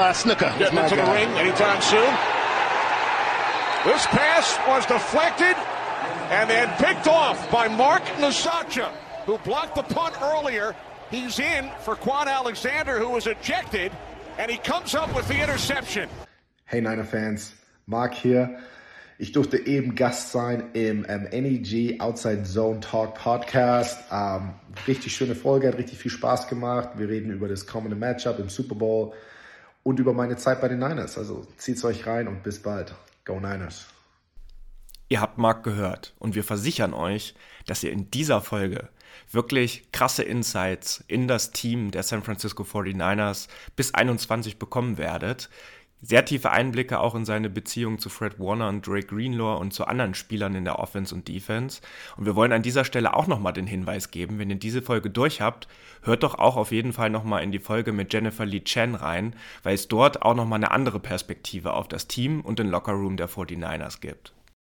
Uh, Snooker. Getting into the ring anytime soon. This pass was deflected and then picked off by Mark Nasacha, who blocked the punt earlier. He's in for Quan Alexander, who was ejected, and he comes up with the interception. Hey Niner Fans, Mark hier. Ich durfte eben Gast sein im ähm, NEG Outside Zone Talk Podcast. Ähm, richtig schöne Folge, hat richtig viel Spaß gemacht. Wir reden über das kommende Matchup im Super Bowl und über meine Zeit bei den Niners. Also zieht's euch rein und bis bald. Go Niners. Ihr habt Mark gehört und wir versichern euch, dass ihr in dieser Folge wirklich krasse Insights in das Team der San Francisco 49ers bis 21 bekommen werdet sehr tiefe Einblicke auch in seine Beziehung zu Fred Warner und Drake Greenlaw und zu anderen Spielern in der Offense und Defense. Und wir wollen an dieser Stelle auch nochmal den Hinweis geben, wenn ihr diese Folge durch habt, hört doch auch auf jeden Fall nochmal in die Folge mit Jennifer Lee Chen rein, weil es dort auch nochmal eine andere Perspektive auf das Team und den Lockerroom der 49ers gibt.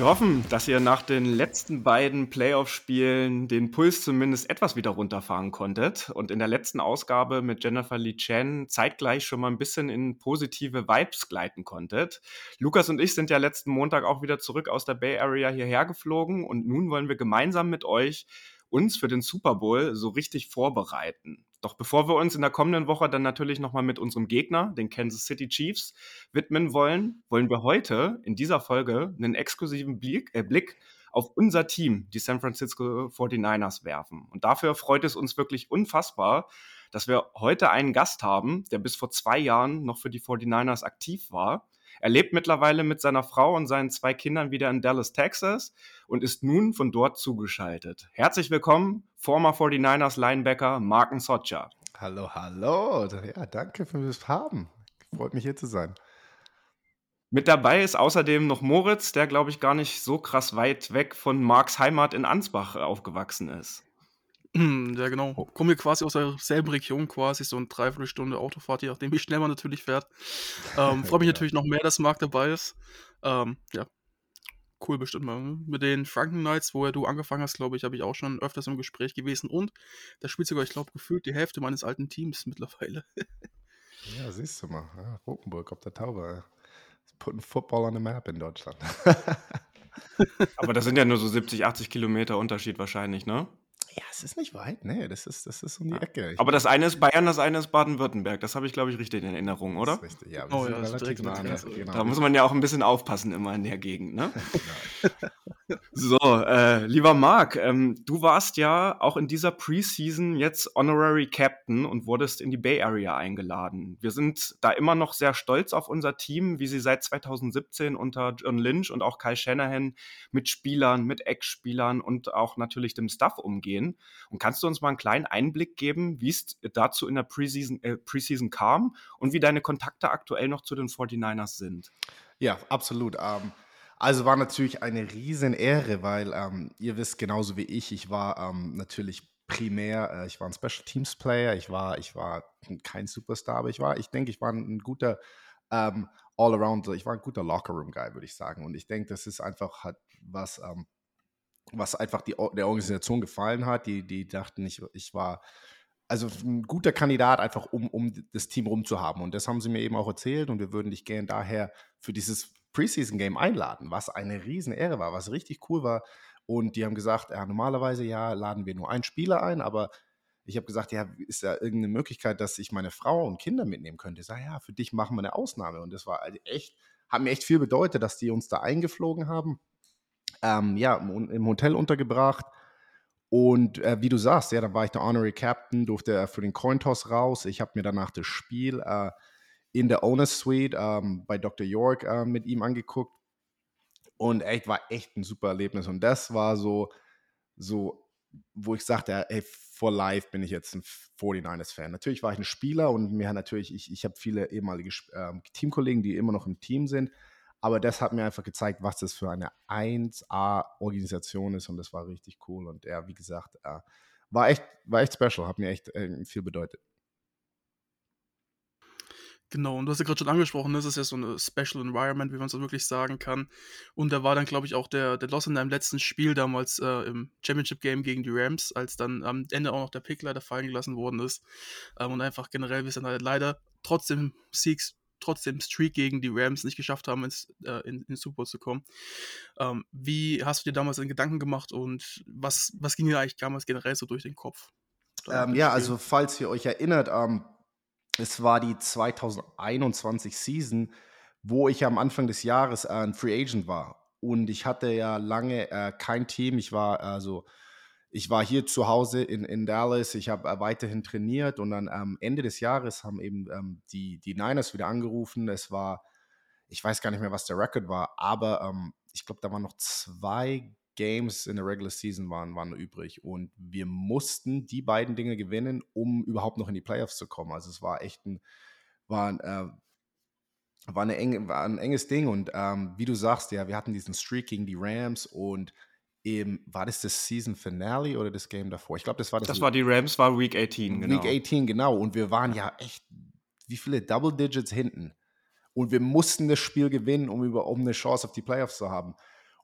Wir hoffen, dass ihr nach den letzten beiden Playoff-Spielen den Puls zumindest etwas wieder runterfahren konntet und in der letzten Ausgabe mit Jennifer Lee Chen zeitgleich schon mal ein bisschen in positive Vibes gleiten konntet. Lukas und ich sind ja letzten Montag auch wieder zurück aus der Bay Area hierher geflogen und nun wollen wir gemeinsam mit euch uns für den Super Bowl so richtig vorbereiten. Doch bevor wir uns in der kommenden Woche dann natürlich nochmal mit unserem Gegner, den Kansas City Chiefs, widmen wollen, wollen wir heute in dieser Folge einen exklusiven Blick, äh, Blick auf unser Team, die San Francisco 49ers, werfen. Und dafür freut es uns wirklich unfassbar, dass wir heute einen Gast haben, der bis vor zwei Jahren noch für die 49ers aktiv war er lebt mittlerweile mit seiner Frau und seinen zwei Kindern wieder in Dallas, Texas und ist nun von dort zugeschaltet. Herzlich willkommen, former 49ers Linebacker Marken Socha. Hallo, hallo. Ja, danke fürs Haben. Freut mich hier zu sein. Mit dabei ist außerdem noch Moritz, der glaube ich gar nicht so krass weit weg von Marks Heimat in Ansbach aufgewachsen ist. Ja, genau. Oh. Komme hier quasi aus derselben Region, quasi so eine Dreiviertelstunde Autofahrt, je nachdem, wie schnell man natürlich fährt. Ähm, Freue mich ja. natürlich noch mehr, dass Marc dabei ist. Ähm, ja, cool bestimmt mal. Ne? Mit den Franken Knights, wo du angefangen hast, glaube ich, habe ich auch schon öfters im Gespräch gewesen. Und da spielt sogar, ich glaube, gefühlt die Hälfte meines alten Teams mittlerweile. ja, siehst du mal. Ja, Rotenburg auf der Taube. Putting Football on the map in Deutschland. Aber das sind ja nur so 70, 80 Kilometer Unterschied wahrscheinlich, ne? Ja, es ist nicht weit, nee, das ist, das ist um die Ecke. Ich Aber das eine ist Bayern, das eine ist Baden-Württemberg. Das habe ich, glaube ich, richtig in Erinnerung, oder? Das ist richtig, ja. Oh, ja, relativ nah. Genau. Da muss man ja auch ein bisschen aufpassen immer in der Gegend, ne? so, äh, lieber Marc, ähm, du warst ja auch in dieser Preseason jetzt Honorary Captain und wurdest in die Bay Area eingeladen. Wir sind da immer noch sehr stolz auf unser Team, wie sie seit 2017 unter John Lynch und auch Kai Shanahan mit Spielern, mit Ex-Spielern und auch natürlich dem Staff umgehen gehen. Und kannst du uns mal einen kleinen Einblick geben, wie es dazu in der Preseason, äh, Preseason kam und wie deine Kontakte aktuell noch zu den 49ers sind? Ja, absolut. Ähm, also war natürlich eine riesen Ehre, weil ähm, ihr wisst genauso wie ich, ich war ähm, natürlich primär, äh, ich war ein Special Teams Player, ich war, ich war kein Superstar, aber ich war, ich denke, ich war ein, guter ähm, All-Around, ich war ein guter Locker-Room-Guy, würde ich sagen. Und ich denke, das ist einfach halt was, ähm, was einfach die, der Organisation gefallen hat. Die, die dachten, ich, ich war also ein guter Kandidat, einfach um, um das Team rumzuhaben. Und das haben sie mir eben auch erzählt und wir würden dich gerne daher für dieses Preseason-Game einladen, was eine riesen Ehre war, was richtig cool war. Und die haben gesagt, ja, normalerweise ja, laden wir nur einen Spieler ein, aber ich habe gesagt, ja, ist ja irgendeine Möglichkeit, dass ich meine Frau und Kinder mitnehmen könnte. Ich sage, ja, für dich machen wir eine Ausnahme. Und das war halt echt, hat mir echt viel bedeutet, dass die uns da eingeflogen haben ähm, ja, im Hotel untergebracht. Und äh, wie du sagst, ja, da war ich der Honorary Captain, durfte für den Cointoss raus. Ich habe mir danach das Spiel äh, in der Owner's Suite ähm, bei Dr. York äh, mit ihm angeguckt. Und echt war echt ein super Erlebnis. Und das war so, so wo ich sagte, ey, for life bin ich jetzt ein 49ers-Fan. Natürlich war ich ein Spieler und mir natürlich, ich, ich habe viele ehemalige ähm, Teamkollegen, die immer noch im Team sind. Aber das hat mir einfach gezeigt, was das für eine 1A-Organisation ist und das war richtig cool. Und ja, wie gesagt, äh, war echt, war echt special, hat mir echt äh, viel bedeutet. Genau, und du hast ja gerade schon angesprochen, das ist ja so eine Special Environment, wie man so wirklich sagen kann. Und da war dann, glaube ich, auch der, der Loss in deinem letzten Spiel damals äh, im Championship Game gegen die Rams, als dann am Ende auch noch der Pick leider fallen gelassen worden ist. Ähm, und einfach generell, wir sind halt leider trotzdem Siegs, trotzdem Streak gegen die Rams nicht geschafft haben, ins, äh, in, in Super Bowl zu kommen. Ähm, wie hast du dir damals in Gedanken gemacht und was, was ging dir eigentlich damals generell so durch den Kopf? Ähm, ja, also falls ihr euch erinnert, ähm, es war die 2021 Season, wo ich am Anfang des Jahres äh, ein Free Agent war. Und ich hatte ja lange äh, kein Team. Ich war also, ich war hier zu Hause in, in Dallas. Ich habe äh, weiterhin trainiert und dann am Ende des Jahres haben eben ähm, die, die Niners wieder angerufen. Es war, ich weiß gar nicht mehr, was der Record war, aber ähm, ich glaube, da waren noch zwei Games in der Regular Season waren, waren übrig. Und wir mussten die beiden Dinge gewinnen, um überhaupt noch in die Playoffs zu kommen. Also es war echt ein, war ein, äh, war, eine enge, war ein enges Ding. Und ähm, wie du sagst, ja, wir hatten diesen Streak gegen die Rams und eben, war das das Season Finale oder das Game davor? Ich glaube, das war das. Das war die Rams, war Week 18, genau. Week 18, genau. Und wir waren ja echt, wie viele Double Digits hinten. Und wir mussten das Spiel gewinnen, um, über, um eine Chance auf die Playoffs zu haben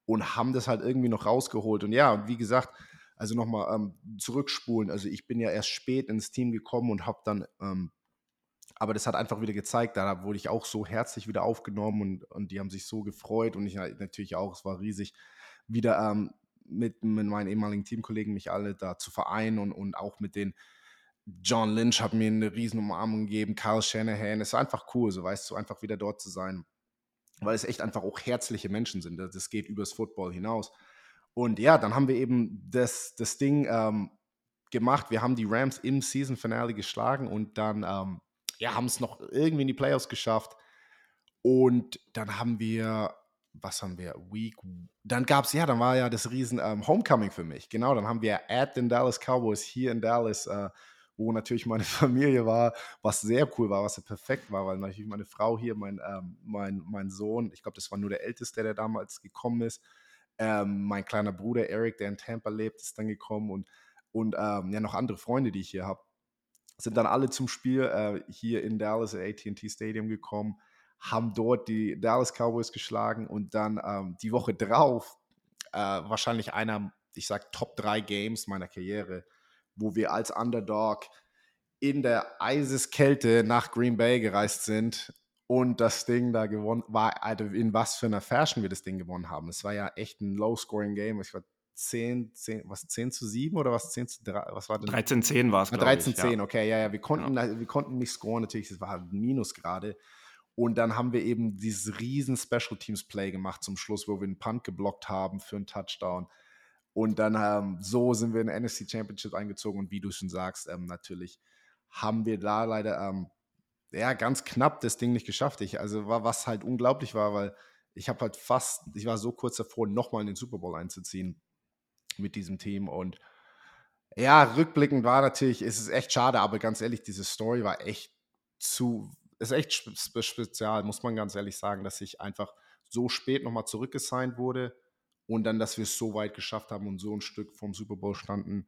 und haben das halt irgendwie noch rausgeholt. Und ja, wie gesagt, also nochmal ähm, zurückspulen. Also ich bin ja erst spät ins Team gekommen und habe dann, ähm, aber das hat einfach wieder gezeigt, da wurde ich auch so herzlich wieder aufgenommen und, und die haben sich so gefreut und ich natürlich auch, es war riesig, wieder ähm, mit, mit meinen ehemaligen Teamkollegen mich alle da zu vereinen und, und auch mit den John Lynch hat mir eine riesen Umarmung gegeben, Kyle Shanahan, es war einfach cool, so weißt du, einfach wieder dort zu sein weil es echt einfach auch herzliche Menschen sind. Das geht übers Football hinaus. Und ja, dann haben wir eben das, das Ding ähm, gemacht. Wir haben die Rams im Season Finale geschlagen und dann ähm, ja, haben es noch irgendwie in die Playoffs geschafft. Und dann haben wir, was haben wir, Week, dann gab es, ja, dann war ja das riesen ähm, Homecoming für mich. Genau, dann haben wir at den Dallas Cowboys hier in Dallas äh, wo natürlich meine Familie war, was sehr cool war, was ja perfekt war, weil natürlich meine Frau hier, mein, ähm, mein, mein Sohn, ich glaube, das war nur der Älteste, der damals gekommen ist, ähm, mein kleiner Bruder Eric, der in Tampa lebt, ist dann gekommen und, und ähm, ja, noch andere Freunde, die ich hier habe, sind dann alle zum Spiel äh, hier in Dallas at AT&T Stadium gekommen, haben dort die Dallas Cowboys geschlagen und dann ähm, die Woche drauf äh, wahrscheinlich einer, ich sag Top 3 Games meiner Karriere, wo wir als Underdog in der Eiseskälte nach Green Bay gereist sind und das Ding da gewonnen war, also in was für einer Fashion wir das Ding gewonnen haben. Es war ja echt ein Low-Scoring-Game. Ich war 10, 10, was 10 zu 7 oder was 10 zu 3, was war denn? 13 10 war es, 13 ich, 10, ja. okay, ja, ja, wir konnten, ja. wir konnten nicht scoren, natürlich, es war Minus gerade. Und dann haben wir eben dieses riesen Special Teams Play gemacht zum Schluss, wo wir einen Punt geblockt haben für einen Touchdown. Und dann ähm, so sind wir in den NFC Championship eingezogen und wie du schon sagst, ähm, natürlich haben wir da leider ähm, ja ganz knapp das Ding nicht geschafft. Ich, also war was halt unglaublich war, weil ich habe halt fast, ich war so kurz davor, nochmal in den Super Bowl einzuziehen mit diesem Team und ja, rückblickend war natürlich, ist es echt schade, aber ganz ehrlich, diese Story war echt zu, ist echt spezial, muss man ganz ehrlich sagen, dass ich einfach so spät nochmal zurückgesigned wurde und dann, dass wir es so weit geschafft haben und so ein Stück vom Super Bowl standen,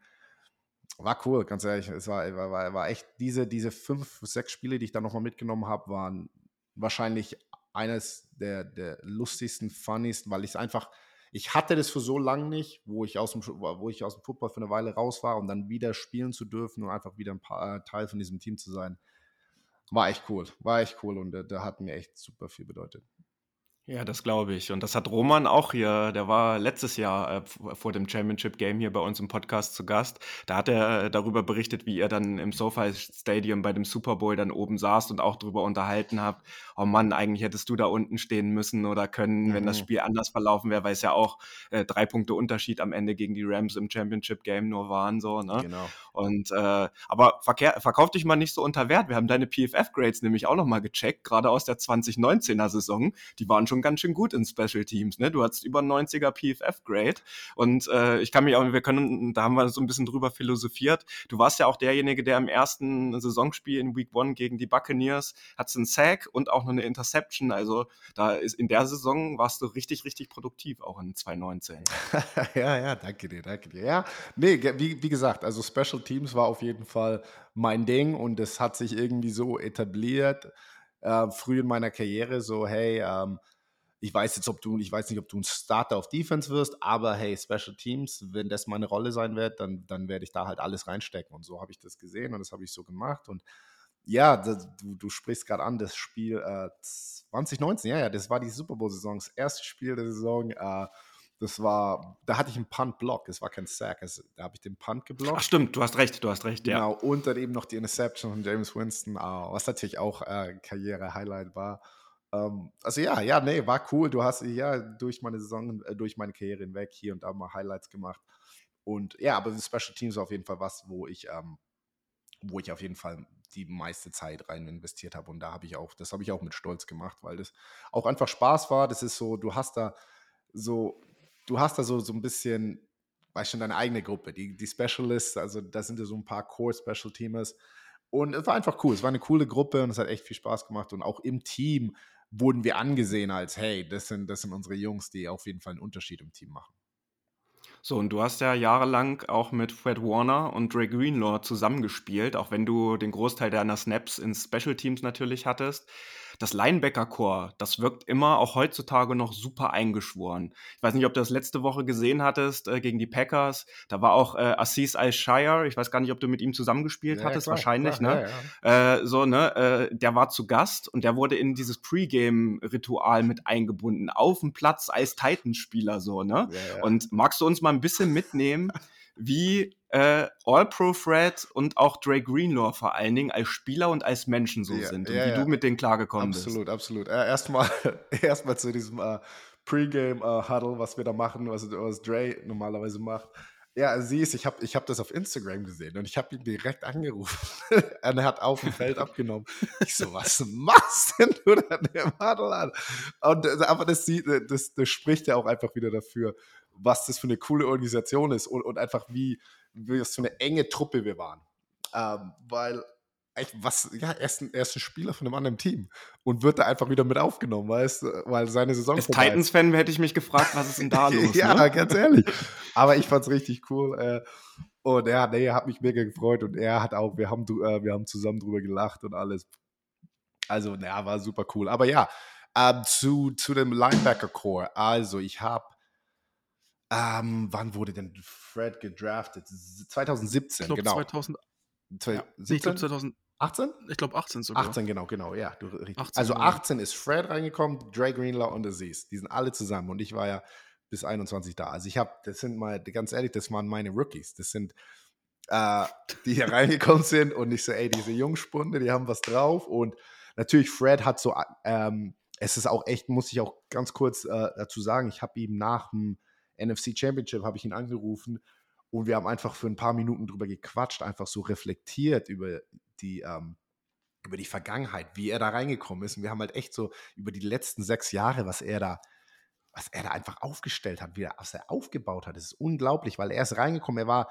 war cool, ganz ehrlich. Es war, war, war echt, diese, diese fünf, sechs Spiele, die ich da nochmal mitgenommen habe, waren wahrscheinlich eines der, der lustigsten, funnysten, weil ich es einfach, ich hatte das für so lange nicht, wo ich aus dem, wo ich aus dem Football für eine Weile raus war und dann wieder spielen zu dürfen und einfach wieder ein paar, äh, Teil von diesem Team zu sein. War echt cool, war echt cool und der, der hat mir echt super viel bedeutet. Ja, das glaube ich. Und das hat Roman auch hier, der war letztes Jahr äh, vor dem Championship Game hier bei uns im Podcast zu Gast. Da hat er äh, darüber berichtet, wie er dann im SoFi Stadium bei dem Super Bowl dann oben saß und auch darüber unterhalten habt. Oh Mann, eigentlich hättest du da unten stehen müssen oder können, mhm. wenn das mhm. Spiel anders verlaufen wäre, weil es ja auch äh, drei Punkte Unterschied am Ende gegen die Rams im Championship Game nur waren so. Ne? Genau. Und äh, aber verkehr, verkauf dich mal nicht so unter Wert. Wir haben deine PFF Grades nämlich auch noch mal gecheckt, gerade aus der 2019er Saison. Die waren schon schon ganz schön gut in Special Teams. Ne? Du hattest über 90er PFF-Grade und äh, ich kann mich auch, wir können, da haben wir so ein bisschen drüber philosophiert. Du warst ja auch derjenige, der im ersten Saisonspiel in Week One gegen die Buccaneers hat einen Sack und auch noch eine Interception. Also da ist in der Saison warst du richtig, richtig produktiv, auch in 2019. ja, ja, danke dir, danke dir. Ja, nee, wie, wie gesagt, also Special Teams war auf jeden Fall mein Ding und es hat sich irgendwie so etabliert äh, früh in meiner Karriere, so hey, ähm, ich weiß jetzt, ob du, ich weiß nicht, ob du ein Starter auf Defense wirst, aber hey, Special Teams, wenn das meine Rolle sein wird, dann, dann werde ich da halt alles reinstecken. Und so habe ich das gesehen und das habe ich so gemacht. Und ja, das, du, du sprichst gerade an, das Spiel äh, 2019, ja, ja, das war die Super Bowl-Saison, das erste Spiel der Saison. Äh, das war, da hatte ich einen Punt-Block, das war kein Sack, also, da habe ich den Punt geblockt. Ach stimmt, du hast recht, du hast recht, ja. Genau, und dann eben noch die Interception von James Winston, uh, was natürlich auch äh, Karriere-Highlight war. Ähm, also ja, ja, nee, war cool. Du hast ja durch meine Saison, äh, durch meine Karriere hinweg hier und da mal Highlights gemacht. Und ja, aber die Special Teams auf jeden Fall was, wo ich, ähm, wo ich auf jeden Fall die meiste Zeit rein investiert habe. Und da habe ich auch, das habe ich auch mit Stolz gemacht, weil das auch einfach Spaß war. Das ist so, du hast da so du hast da so, so ein bisschen, weißt schon, deine eigene Gruppe, die, die Specialists, also da sind ja so ein paar Core-Special-Teamers. Und es war einfach cool. Es war eine coole Gruppe und es hat echt viel Spaß gemacht. Und auch im Team wurden wir angesehen als, hey, das sind, das sind unsere Jungs, die auf jeden Fall einen Unterschied im Team machen. So, und du hast ja jahrelang auch mit Fred Warner und Dre Greenlaw zusammengespielt, auch wenn du den Großteil deiner Snaps in Special Teams natürlich hattest das Linebacker-Core, das wirkt immer auch heutzutage noch super eingeschworen. Ich weiß nicht, ob du das letzte Woche gesehen hattest äh, gegen die Packers. Da war auch äh, Assis Al-Shire. Ich weiß gar nicht, ob du mit ihm zusammengespielt ja, hattest. Klar, Wahrscheinlich, klar, ne? Ja, ja. Äh, so, ne? Äh, der war zu Gast und der wurde in dieses Pre-Game-Ritual mit eingebunden. Auf dem Platz als Titans-Spieler, so, ne? Und magst du uns mal ein bisschen mitnehmen? wie äh, All-Pro Fred und auch Dre Greenlaw vor allen Dingen als Spieler und als Menschen so ja, sind und ja, wie ja. du mit denen klargekommen absolut, bist. Absolut, absolut. Äh, erstmal, erstmal zu diesem äh, Pre-Game-Huddle, äh, was wir da machen, was, was Dre normalerweise macht. Ja, siehst, ich habe ich hab das auf Instagram gesehen und ich habe ihn direkt angerufen. und er hat auf dem Feld abgenommen. Ich so, was machst denn du da im Huddle an? Und, äh, aber das, sieht, das, das spricht ja auch einfach wieder dafür, was das für eine coole Organisation ist und, und einfach wie, wie was für eine enge Truppe wir waren. Ähm, weil echt, was, ja, er ist, ein, er ist ein Spieler von einem anderen Team und wird da einfach wieder mit aufgenommen, weißt weil seine Saison. Als Titans-Fan hätte ich mich gefragt, was ist denn da los? ja, ne? ganz ehrlich. Aber ich fand es richtig cool. Äh, und er, nee, hat mich mega gefreut und er hat auch, wir haben, äh, wir haben zusammen drüber gelacht und alles. Also, naja, war super cool. Aber ja, äh, zu, zu dem Linebacker-Core. Also, ich habe ähm, wann wurde denn Fred gedraftet? 2017, ich glaub, genau. 2000, ja. ich glaube 2018. Ich glaube 18 sogar. 18, genau, genau, ja. Du, 18, also 18 genau. ist Fred reingekommen, Dre Greenlaw und Aziz. Die sind alle zusammen und ich war ja bis 21 da. Also ich habe, das sind mal, ganz ehrlich, das waren meine Rookies. Das sind, äh, die hier reingekommen sind und ich so, ey, diese Jungspunde, die haben was drauf und natürlich Fred hat so, ähm, es ist auch echt, muss ich auch ganz kurz äh, dazu sagen, ich habe ihm nach dem NFC Championship habe ich ihn angerufen und wir haben einfach für ein paar Minuten drüber gequatscht, einfach so reflektiert über die, ähm, über die Vergangenheit, wie er da reingekommen ist. Und wir haben halt echt so über die letzten sechs Jahre, was er da, was er da einfach aufgestellt hat, wie er, was er aufgebaut hat. Das ist unglaublich, weil er ist reingekommen, er war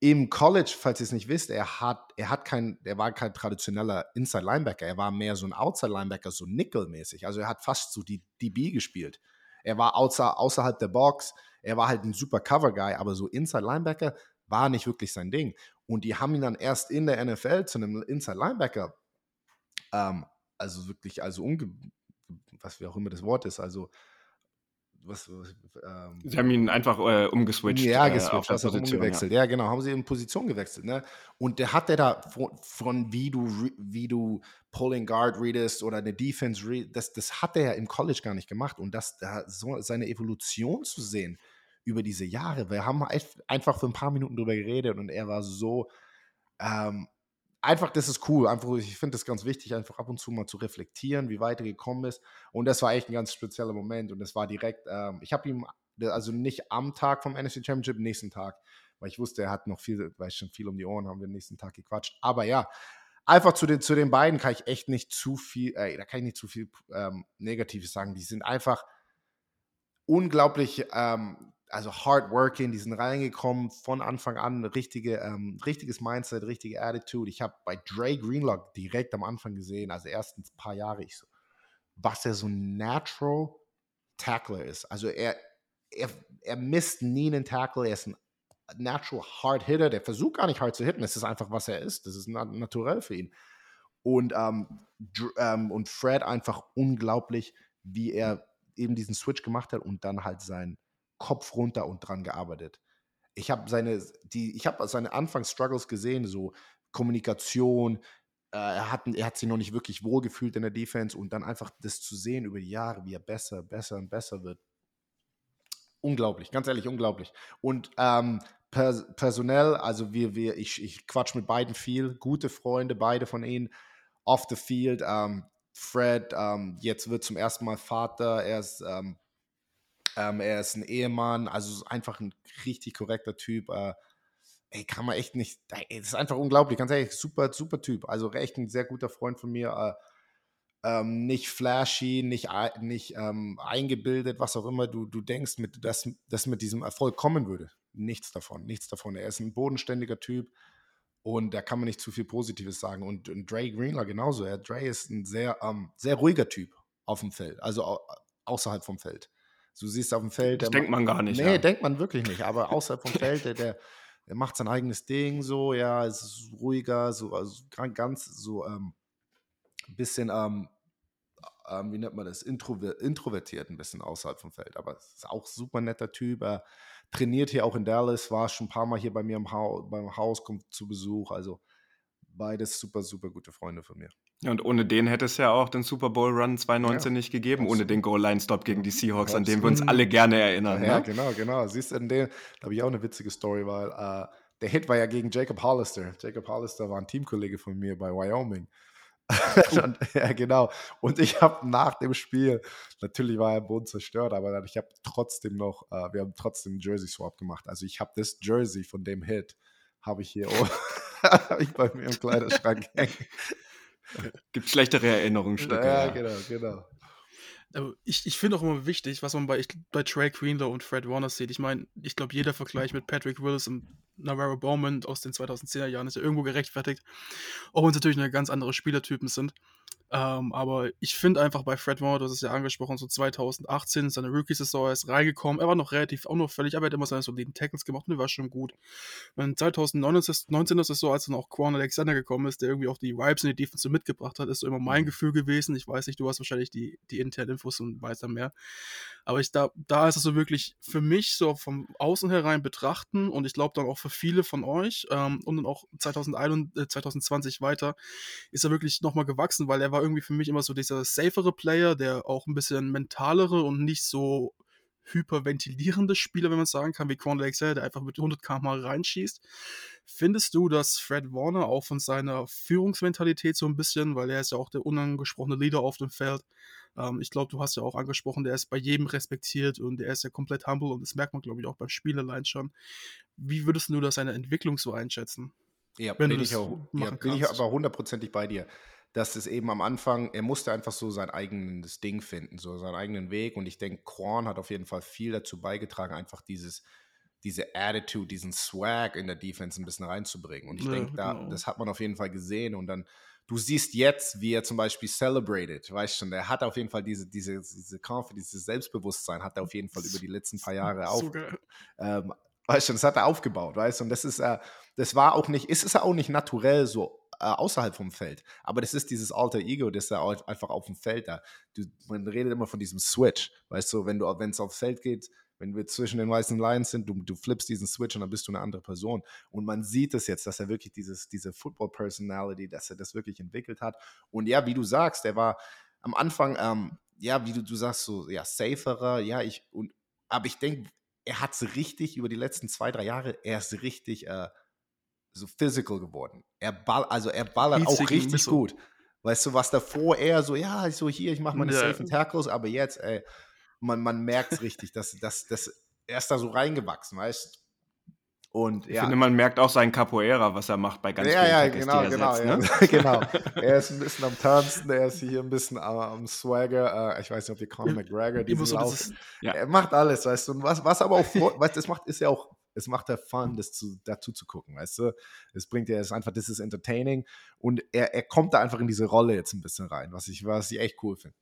im College, falls ihr es nicht wisst, er hat, er hat kein, er war kein traditioneller Inside Linebacker, er war mehr so ein Outside Linebacker, so Nickel-mäßig. Also er hat fast so die DB gespielt. Er war außer, außerhalb der Box, er war halt ein super Cover-Guy, aber so Inside Linebacker war nicht wirklich sein Ding. Und die haben ihn dann erst in der NFL zu einem Inside Linebacker, ähm, also wirklich, also umge was wie auch immer das Wort ist, also was, ähm, Sie haben ihn einfach äh, umgeswitcht. Ja, äh, geswitcht, äh, also umgewechselt. Ja. ja. genau, haben sie in Position gewechselt. Ne? Und der hat der da von, von, wie du wie du Pulling Guard readest oder eine Defense read, das, das hat er ja im College gar nicht gemacht. Und das da so seine Evolution zu sehen über diese Jahre, wir haben einfach für ein paar Minuten drüber geredet und er war so ähm, einfach, das ist cool. Einfach, ich finde das ganz wichtig, einfach ab und zu mal zu reflektieren, wie weit er gekommen ist. Und das war echt ein ganz spezieller Moment. Und das war direkt, ähm, ich habe ihm, also nicht am Tag vom NFC Championship, nächsten Tag, weil ich wusste, er hat noch viel, weil schon viel um die Ohren, haben wir den nächsten Tag gequatscht. Aber ja, einfach zu den, zu den beiden kann ich echt nicht zu viel, äh, da kann ich nicht zu viel ähm, Negatives sagen. Die sind einfach unglaublich, ähm, also hardworking, die sind reingekommen von Anfang an, richtige, ähm, richtiges Mindset, richtige Attitude. Ich habe bei Dre Greenlock direkt am Anfang gesehen, also erst ein paar Jahre, ich so, was er so ein Natural Tackler ist. Also er, er, er misst nie einen Tackle, er ist ein natural Hard Hitter, der versucht gar nicht hart zu hitten, das ist einfach, was er ist, das ist naturell für ihn. Und, ähm, ähm, und Fred einfach unglaublich, wie er eben diesen Switch gemacht hat und dann halt seinen Kopf runter und dran gearbeitet. Ich habe seine, die, ich habe seine Anfangsstruggles gesehen, so Kommunikation, äh, er, hat, er hat sich noch nicht wirklich wohlgefühlt in der Defense und dann einfach das zu sehen über die Jahre, wie er besser, besser und besser wird. Unglaublich, ganz ehrlich, unglaublich. Und ähm, pers personell, also wir, wir, ich, ich quatsch mit beiden viel, gute Freunde, beide von ihnen, off the field. Ähm, Fred, ähm, jetzt wird zum ersten Mal Vater, er ist, ähm, er ist ein Ehemann, also einfach ein richtig korrekter Typ. Äh, ey, kann man echt nicht, ey, das ist einfach unglaublich, ganz ehrlich, super, super Typ. Also echt ein sehr guter Freund von mir. Äh, ähm, nicht flashy, nicht, nicht ähm, eingebildet, was auch immer du, du denkst, mit, dass, dass mit diesem Erfolg kommen würde. Nichts davon, nichts davon. Er ist ein bodenständiger Typ und da kann man nicht zu viel Positives sagen. Und, und Dre Greenler genauso. Ja, Dre ist ein sehr, ähm, sehr ruhiger Typ auf dem Feld, also au außerhalb vom Feld. Du siehst auf dem Feld. Das denkt man gar nicht. Nee, ja. denkt man wirklich nicht. Aber außerhalb vom Feld, der, der, der, macht sein eigenes Ding so, ja, es ist ruhiger, so also ganz so ähm, ein bisschen, ähm, ähm, wie nennt man das, Introver introvertiert ein bisschen außerhalb vom Feld. Aber ist auch super netter Typ. Er trainiert hier auch in Dallas, war schon ein paar Mal hier bei mir im Haus, beim Haus, kommt zu Besuch. Also beides super, super gute Freunde von mir. Ja, und ohne den hätte es ja auch den Super Bowl Run 2019 ja, nicht gegeben, absolut. ohne den Goal-Line-Stop gegen die Seahawks, an den wir uns alle gerne erinnern. Ja, ne? genau, genau. Siehst du, in dem, da habe ich auch eine witzige Story, weil äh, der Hit war ja gegen Jacob Hollister. Jacob Hollister war ein Teamkollege von mir bei Wyoming. und, ja, genau. Und ich habe nach dem Spiel, natürlich war er Boden zerstört, aber ich habe trotzdem noch, äh, wir haben trotzdem einen Jersey-Swap gemacht. Also ich habe das Jersey von dem Hit, habe ich hier hab ich bei mir im Kleiderschrank hängen. Gibt schlechtere Erinnerungsstücke. Ja, ja. genau, genau ich, ich finde auch immer wichtig, was man bei, bei Trey Greenlaw und Fred Warner sieht. Ich meine, ich glaube, jeder Vergleich mit Patrick Willis und Navarro Bowman aus den 2010er Jahren ist ja irgendwo gerechtfertigt. Auch wenn es natürlich eine ganz andere Spielertypen sind. Ähm, aber ich finde einfach bei Fred Warner, du hast es ja angesprochen, so 2018, seine Rookie-Saison ist reingekommen. Er war noch relativ unauffällig, aber er hat immer seine soliden Tackles gemacht und er war schon gut. Und 2019 ist es so, als dann auch Quan Alexander gekommen ist, der irgendwie auch die Vibes in die Defense mitgebracht hat, ist so immer mein mhm. Gefühl gewesen. Ich weiß nicht, du hast wahrscheinlich die, die internen Infos und weißt dann mehr. Aber ich, da, da ist es so wirklich für mich so vom Außen herein betrachten und ich glaube dann auch für viele von euch ähm, und dann auch 2021, äh, 2020 weiter, ist er wirklich nochmal gewachsen, weil er war irgendwie für mich immer so dieser safere Player, der auch ein bisschen mentalere und nicht so hyperventilierende Spieler, wenn man sagen kann, wie Quan Alexander, der einfach mit 100 km reinschießt. Findest du, dass Fred Warner auch von seiner Führungsmentalität so ein bisschen, weil er ist ja auch der unangesprochene Leader auf dem Feld, ähm, ich glaube, du hast ja auch angesprochen, der ist bei jedem respektiert und er ist ja komplett humble und das merkt man, glaube ich, auch beim Spiel allein schon. Wie würdest du da seine Entwicklung so einschätzen? Ja, bin, ich, auch, ja bin ich aber hundertprozentig bei dir dass es eben am Anfang, er musste einfach so sein eigenes Ding finden, so seinen eigenen Weg. Und ich denke, Korn hat auf jeden Fall viel dazu beigetragen, einfach dieses, diese Attitude, diesen Swag in der Defense ein bisschen reinzubringen. Und ich ja, denke, da, genau. das hat man auf jeden Fall gesehen. Und dann, du siehst jetzt, wie er zum Beispiel celebrated, weißt schon, er hat auf jeden Fall diese, diese, diese Confidence, dieses Selbstbewusstsein, hat er auf jeden Fall über die letzten paar Jahre auf, ähm, weißt du, das hat er aufgebaut, weißt du, und das ist, äh, das war auch nicht, ist es auch nicht naturell so äh, außerhalb vom Feld, aber das ist dieses alter Ego, das da einfach auf dem Feld da, du, man redet immer von diesem Switch, weißt du, wenn du, wenn es aufs Feld geht, wenn wir zwischen den weißen Lions sind, du, du flippst diesen Switch und dann bist du eine andere Person. Und man sieht es jetzt, dass er wirklich dieses, diese Football-Personality, dass er das wirklich entwickelt hat. Und ja, wie du sagst, der war am Anfang, ähm, ja, wie du, du sagst, so, ja, saferer, ja, ich, und, aber ich denke, er hat es richtig über die letzten zwei, drei Jahre, er ist richtig äh, so physical geworden. Er ball, also er ballert auch richtig gut. Weißt du, was davor eher so, ja, so hier, ich mache meine ja. safen Tackles, aber jetzt, ey, man, man merkt es richtig, dass, dass, dass er ist da so reingewachsen, weißt Und, ich finde, man merkt auch seinen Capoeira, was er macht bei ganz ja, vielen ja, Tackles, genau, die er genau, setzt, ja, ne? genau. Er ist ein bisschen am Tanzen, er ist hier ein bisschen am, am Swagger. Äh, ich weiß nicht, ob ihr Conor McGregor, diesen so Lauf, dieses, Ja. er macht alles, weißt du. Und was, was aber auch, weißt, du, es macht, ist ja auch, es macht ja Fun, das zu, dazu zu gucken, weißt du. Es bringt ja, es ist einfach, das ist entertaining und er, er kommt da einfach in diese Rolle jetzt ein bisschen rein, was ich, was ich echt cool finde.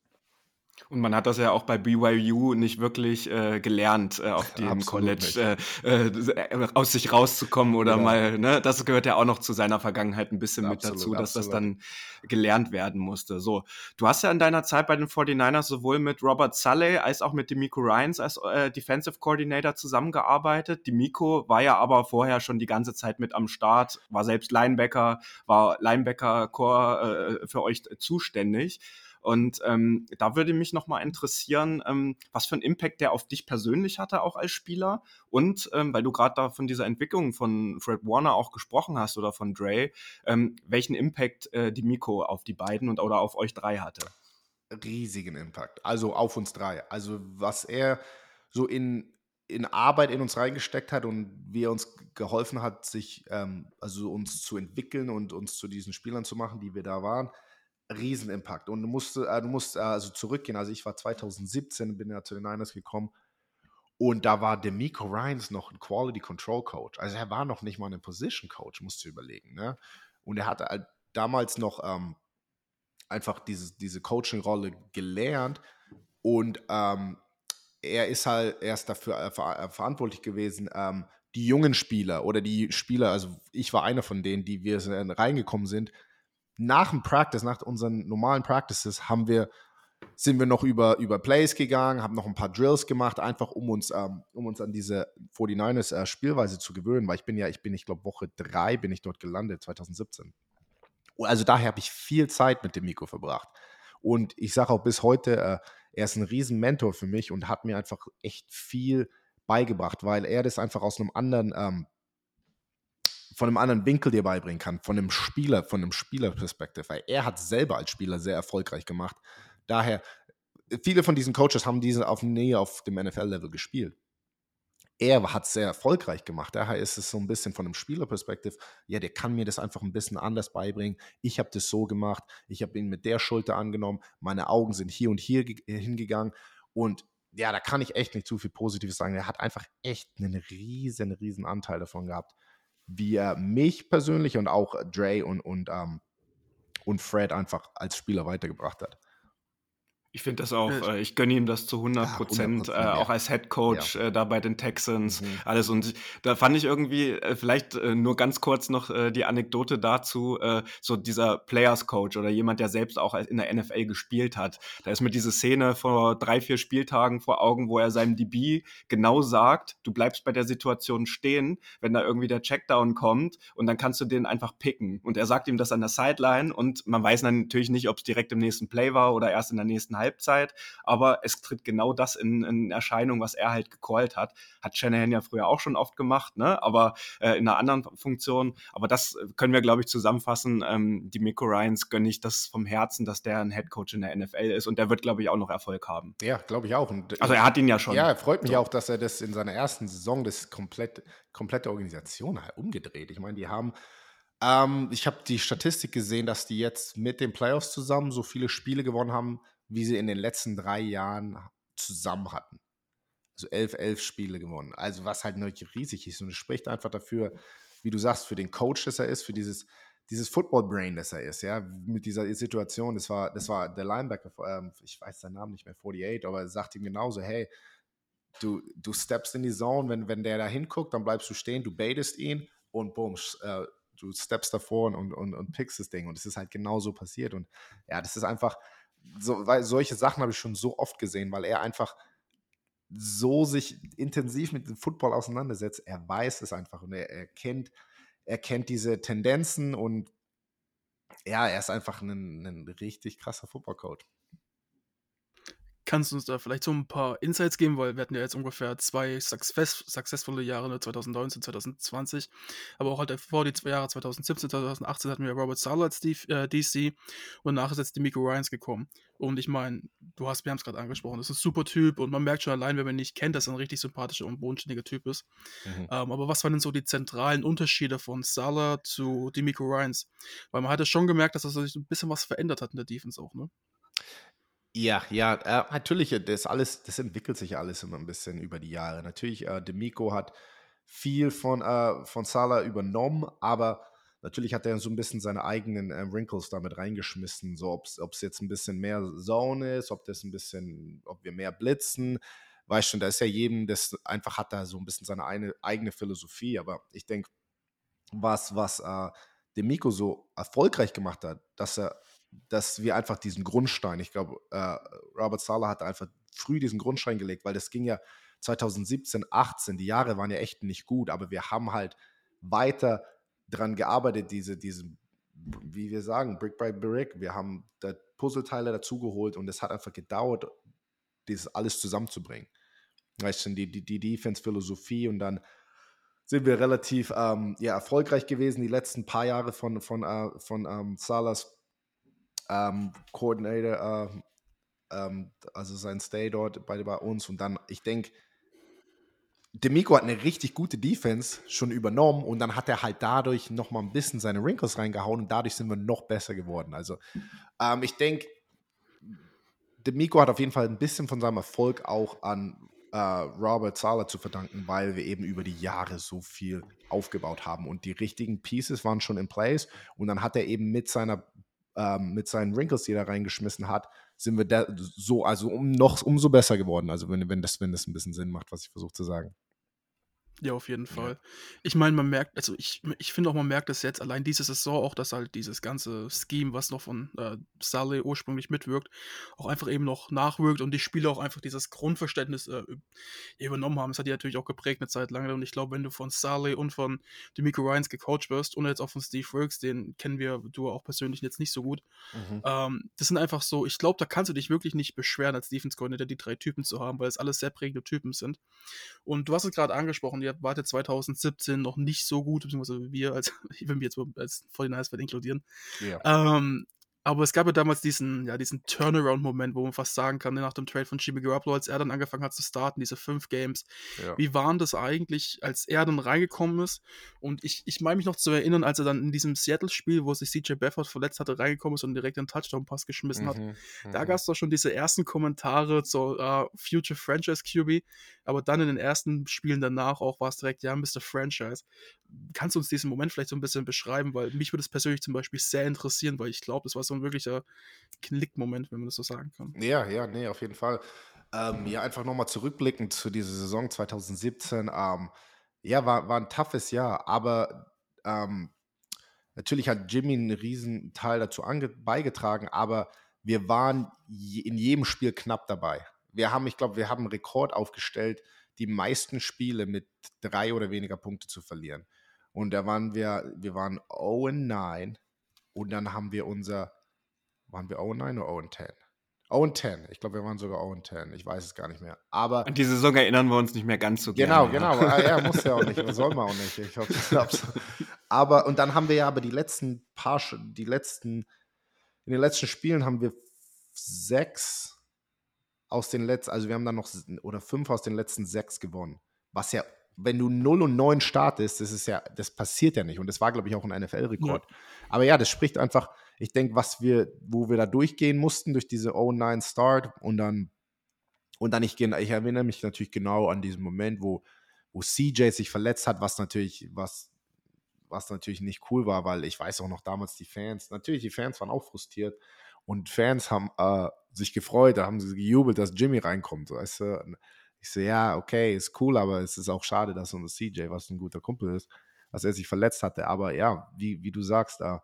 Und man hat das ja auch bei BYU nicht wirklich äh, gelernt, äh, auf dem College äh, äh, aus sich rauszukommen oder Genau. mal, ne, das gehört ja auch noch zu seiner Vergangenheit ein bisschen mit Absolut, dazu, dass das absolut. dann gelernt werden musste. So, du hast ja in deiner Zeit bei den 49ers sowohl mit Robert Sully als auch mit Demico Ryans als äh, Defensive Coordinator zusammengearbeitet. Demico war ja aber vorher schon die ganze Zeit mit am Start, war selbst Linebacker, war Linebacker-Core äh, für euch zuständig. Und ähm, da würde mich nochmal interessieren, ähm, was für einen Impact der auf dich persönlich hatte, auch als Spieler. Und ähm, weil du gerade da von dieser Entwicklung von Fred Warner auch gesprochen hast oder von Dre, ähm, welchen Impact äh, die Miko auf die beiden und oder auf euch drei hatte. riesigen Impact. Also auf uns drei. Also was er so in, in Arbeit in uns reingesteckt hat und wie er uns geholfen hat, sich, ähm, also uns zu entwickeln und uns zu diesen Spielern zu machen, die wir da waren. Riesenimpact. Und du musst, äh, du musst äh, also zurückgehen. Also ich war 2017, bin ja zu den Niners gekommen. Und da war Demico Ryans noch ein Quality Control Coach. Also er war noch nicht mal ein Position Coach, musst du überlegen. Ne? Und er hatte halt damals noch ähm, einfach diese, diese Coaching-Rolle gelernt und ähm, er ist halt erst dafür äh, ver äh, verantwortlich gewesen, ähm, die jungen Spieler oder die Spieler, also ich war einer von denen, die wir äh, reingekommen sind, nach dem Practice, nach unseren normalen Practices, haben wir, sind wir noch über, über Plays gegangen, haben noch ein paar Drills gemacht, einfach um uns, ähm, um uns an diese 49ers äh, Spielweise zu gewöhnen, weil ich bin ja, ich bin, ich glaube, Woche drei bin ich dort gelandet, 2017. Also daher habe ich viel Zeit mit dem Miko verbracht. Und ich sage auch bis heute, äh, er ist ein riesen Mentor für mich und hat mir einfach echt viel beigebracht, weil er das einfach aus einem anderen, ähm, von einem anderen Winkel dir beibringen kann, von einem Spieler, von einem Spielerperspektive, weil er hat selber als Spieler sehr erfolgreich gemacht. Daher, viele von diesen Coaches haben diese auf Nähe auf dem NFL-Level gespielt. Er hat es sehr erfolgreich gemacht. Daher ist es so ein bisschen von einem Spielerperspektive, ja, der kann mir das einfach ein bisschen anders beibringen. Ich habe das so gemacht, ich habe ihn mit der Schulter angenommen, meine Augen sind hier und hier hingegangen und ja, da kann ich echt nicht zu viel Positives sagen. Er hat einfach echt einen riesen, riesen Anteil davon gehabt, wie er mich persönlich und auch Dre und, und, ähm, und Fred einfach als Spieler weitergebracht hat. Ich finde das auch, äh, ich gönne ihm das zu 100 Prozent, ja, äh, auch als Head Coach ja. äh, da bei den Texans, Mhm. alles. Und da fand ich irgendwie, äh, vielleicht äh, nur ganz kurz noch äh, die Anekdote dazu, äh, so dieser Players Coach oder jemand, der selbst auch in der NFL gespielt hat. Da ist mir diese Szene vor drei, vier Spieltagen vor Augen, wo er seinem DB genau sagt, du bleibst bei der Situation stehen, wenn da irgendwie der Checkdown kommt und dann kannst du den einfach picken. Und er sagt ihm das an der Sideline und man weiß dann natürlich nicht, ob es direkt im nächsten Play war oder erst in der nächsten Halbzeit, aber es tritt genau das in, in Erscheinung, was er halt gecallt hat. Hat Shanahan ja früher auch schon oft gemacht, ne? aber äh, in einer anderen Funktion. Aber das können wir, glaube ich, zusammenfassen. Ähm, die Miko Ryans gönne ich das vom Herzen, dass der ein Headcoach in der NFL ist und der wird, glaube ich, auch noch Erfolg haben. Ja, glaube ich auch. Und, Also er hat ihn ja schon. Ja, freut mich auch, dass er das in seiner ersten Saison das komplett, komplette Organisation halt umgedreht. Ich meine, die haben, ähm, ich habe die Statistik gesehen, dass die jetzt mit den Playoffs zusammen so viele Spiele gewonnen haben, wie sie in den letzten drei Jahren zusammen hatten. Also elf, elf Spiele gewonnen. Also was halt natürlich riesig ist. Und es spricht einfach dafür, wie du sagst, für den Coach, das er ist, für dieses, dieses Football-Brain, das er ist, ja, mit dieser Situation. Das war, das war der Linebacker, ähm, ich weiß seinen Namen nicht mehr, 48, aber er sagt ihm genauso, hey, du, du steppst in die Zone, wenn, wenn der da hinguckt, dann bleibst du stehen, du baitest ihn und boom, äh, du steppst davor und, und, und pickst das Ding. Und es ist halt genau so passiert. Und ja, das ist einfach, so, weil solche Sachen habe ich schon so oft gesehen, weil er einfach so sich intensiv mit dem Football auseinandersetzt. Er weiß es einfach und er, er kennt, er kennt diese Tendenzen und ja, er ist einfach ein, ein richtig krasser Football-Coach. Kannst du uns da vielleicht so ein paar Insights geben, weil wir hatten ja jetzt ungefähr zwei success successvolle Jahre, ne, 2019, 2020, aber auch halt davor die zwei Jahre 2017, 2018 hatten wir Robert Sala als äh, DC und danach ist jetzt die Miko Ryans gekommen. Und ich meine, du hast, wir haben es gerade angesprochen, das ist ein super Typ und man merkt schon allein, wenn man ihn nicht kennt, dass er ein richtig sympathischer und bodenständiger Typ ist. Mhm. Ähm, aber was waren denn so die zentralen Unterschiede von Salah zu Demico Ryans? Weil man hatte schon gemerkt, dass er sich ein bisschen was verändert hat in der Defense auch, ne? Ja, ja, äh, natürlich, äh, das alles, das entwickelt sich alles immer ein bisschen über die Jahre. Natürlich, äh, Demico hat viel von, äh, von Salah übernommen, aber natürlich hat er so ein bisschen seine eigenen äh, Wrinkles damit reingeschmissen. So, ob es jetzt ein bisschen mehr Zone ist, ob das ein bisschen, ob wir mehr blitzen. Weißt schon, da ist ja jedem, das einfach hat da so ein bisschen seine eine, eigene Philosophie. Aber ich denke, was, was äh, Demico so erfolgreich gemacht hat, dass er dass wir einfach diesen Grundstein, ich glaube, äh, Robert Sala hat einfach früh diesen Grundstein gelegt, weil das ging ja 2017, 18, die Jahre waren ja echt nicht gut, aber wir haben halt weiter dran gearbeitet, diese, diese, wie wir sagen, Brick by Brick. Wir haben da Puzzleteile dazugeholt und es hat einfach gedauert, dieses alles zusammenzubringen. Weißt du, die, die, die Defense-Philosophie und dann sind wir relativ ähm, ja, erfolgreich gewesen, die letzten paar Jahre von, von, äh, von ähm, Salas ähm, Coordinator, äh, ähm, also sein Stay dort bei, bei uns. Und dann, ich denke, Demico hat eine richtig gute Defense schon übernommen und dann hat er halt dadurch nochmal ein bisschen seine Wrinkles reingehauen und dadurch sind wir noch besser geworden. Also ähm, ich denke, Demico hat auf jeden Fall ein bisschen von seinem Erfolg auch an äh, Robert Sala zu verdanken, weil wir eben über die Jahre so viel aufgebaut haben und die richtigen Pieces waren schon in place und dann hat er eben mit seiner ähm, mit seinen Wrinkles, die er da reingeschmissen hat, sind wir so, also um, noch umso besser geworden. Also wenn, wenn, das, wenn das ein bisschen Sinn macht, was ich versuche zu sagen. Ja, auf jeden Fall. Ja. Ich meine, man merkt, also ich, ich finde auch, man merkt das jetzt allein diese Saison auch, dass halt dieses ganze Scheme, was noch von äh, Saleh ursprünglich mitwirkt, auch einfach eben noch nachwirkt und die Spieler auch einfach dieses Grundverständnis äh, übernommen haben. Das hat die natürlich auch geprägt eine Zeit lang. Und ich glaube, wenn du von Saleh und von Demico Ryans gecoacht wirst und jetzt auch von Steve Wilkes, den kennen wir, du auch persönlich jetzt nicht so gut, mhm. ähm, das sind einfach so, ich glaube, da kannst du dich wirklich nicht beschweren, als Defense Coordinator die drei Typen zu haben, weil es alles sehr prägende Typen sind. Und du hast es gerade angesprochen, ihr wartet 2017 noch nicht so gut, beziehungsweise wir als, ich will mich jetzt als 49ers inkludieren. Ja. Ähm, aber es gab ja damals diesen, ja, diesen Turnaround-Moment, wo man fast sagen kann, nach dem Trade von Jimmy Garoppolo, als er dann angefangen hat zu starten, diese fünf Games. Ja. Wie waren das eigentlich, als er dann reingekommen ist? Und ich, ich meine mich noch zu erinnern, als er dann in diesem Seattle-Spiel, wo sich CJ Befford verletzt hatte, reingekommen ist und direkt einen Touchdown-Pass geschmissen mhm, hat. Da mhm. gab es doch schon diese ersten Kommentare zur uh, Future Franchise QB. Aber dann in den ersten Spielen danach auch war es direkt, ja, Mr. Franchise. Kannst du uns diesen Moment vielleicht so ein bisschen beschreiben? Weil mich würde es persönlich zum Beispiel sehr interessieren, weil ich glaube, das war so ein wirklicher Klickmoment, wenn man das so sagen kann. Ja, ja, nee, auf jeden Fall. Ähm, ja, einfach nochmal zurückblickend zu dieser Saison 2017. Ähm, ja, war, war ein toughes Jahr, aber ähm, natürlich hat Jimmy einen riesen Teil dazu beigetragen, aber wir waren in jedem Spiel knapp dabei. Wir haben, ich glaube, wir haben einen Rekord aufgestellt, die meisten Spiele mit drei oder weniger Punkte zu verlieren. Und da waren wir, wir waren 0-9 und dann haben wir unser waren wir 0-9 oder 0-10? 0-10. Ich glaube, wir waren sogar 0-10. Ich weiß es gar nicht mehr. Aber An die Saison erinnern wir uns nicht mehr ganz so genau, gerne. Genau, genau. Ah, ja, muss ja auch nicht. Soll man auch nicht. Ich hoffe, aber, und dann haben wir ja aber die letzten paar, die letzten, in den letzten Spielen haben wir sechs aus den letzten, also wir haben dann noch, oder fünf aus den letzten sechs gewonnen. Was ja, wenn du 0 und 9 startest, das ist ja, das passiert ja nicht. Und das war, glaube ich, auch ein NFL-Rekord. Ja. Aber ja, das spricht einfach, ich denke, was wir, wo wir da durchgehen mussten, durch diese 0-9 Start und dann, und dann ich, ich erinnere mich natürlich genau an diesen Moment, wo, wo CJ sich verletzt hat, was natürlich, was, was natürlich nicht cool war, weil ich weiß auch noch damals die Fans, natürlich die Fans waren auch frustriert und Fans haben äh, sich gefreut, da haben sie gejubelt, dass Jimmy reinkommt, weißt du. Ich so, ja, okay, ist cool, aber es ist auch schade, dass unser CJ, was ein guter Kumpel ist, dass er sich verletzt hatte. Aber ja, wie, wie du sagst, da,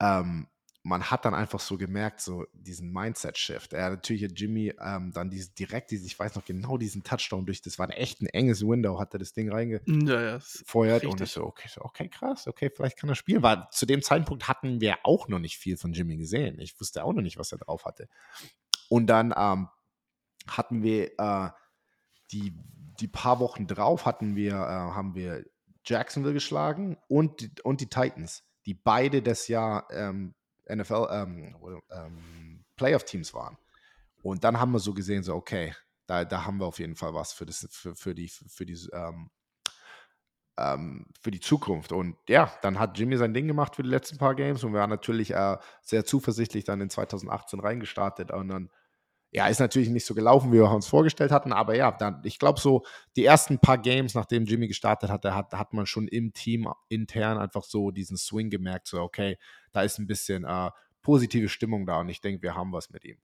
ähm, man hat dann einfach so gemerkt, so diesen Mindset-Shift. Er natürlich hat Jimmy ähm, dann diese, direkt, diese, ich weiß noch genau, diesen Touchdown durch, das war ein echt ein enges Window, hat er das Ding reingefeuert ja, und ich so, okay, so, okay, krass, okay, vielleicht kann er spielen. Weil zu dem Zeitpunkt hatten wir auch noch nicht viel von Jimmy gesehen. Ich wusste auch noch nicht, was er drauf hatte. Und dann, ähm, hatten wir äh, die, die paar Wochen drauf hatten wir, äh, haben wir Jacksonville geschlagen und, die- und die Titans, die beide das Jahr ähm, NFL ähm, ähm, Playoff-Teams waren. Und dann haben wir so gesehen, so, okay, da, da haben wir auf jeden Fall was für, das, für, für die, für die, ähm, ähm, für die Zukunft. Und ja, dann hat Jimmy sein Ding gemacht für die letzten paar Games und wir waren natürlich äh, sehr zuversichtlich dann in 2018 reingestartet. Und dann, ja, ist natürlich nicht so gelaufen, wie wir uns vorgestellt hatten, aber ja, dann, ich glaube, so die ersten paar Games, nachdem Jimmy gestartet hatte, hat, hat man schon im Team intern einfach so diesen Swing gemerkt, so, okay, da ist ein bisschen äh, positive Stimmung da und ich denke, wir haben was mit ihm.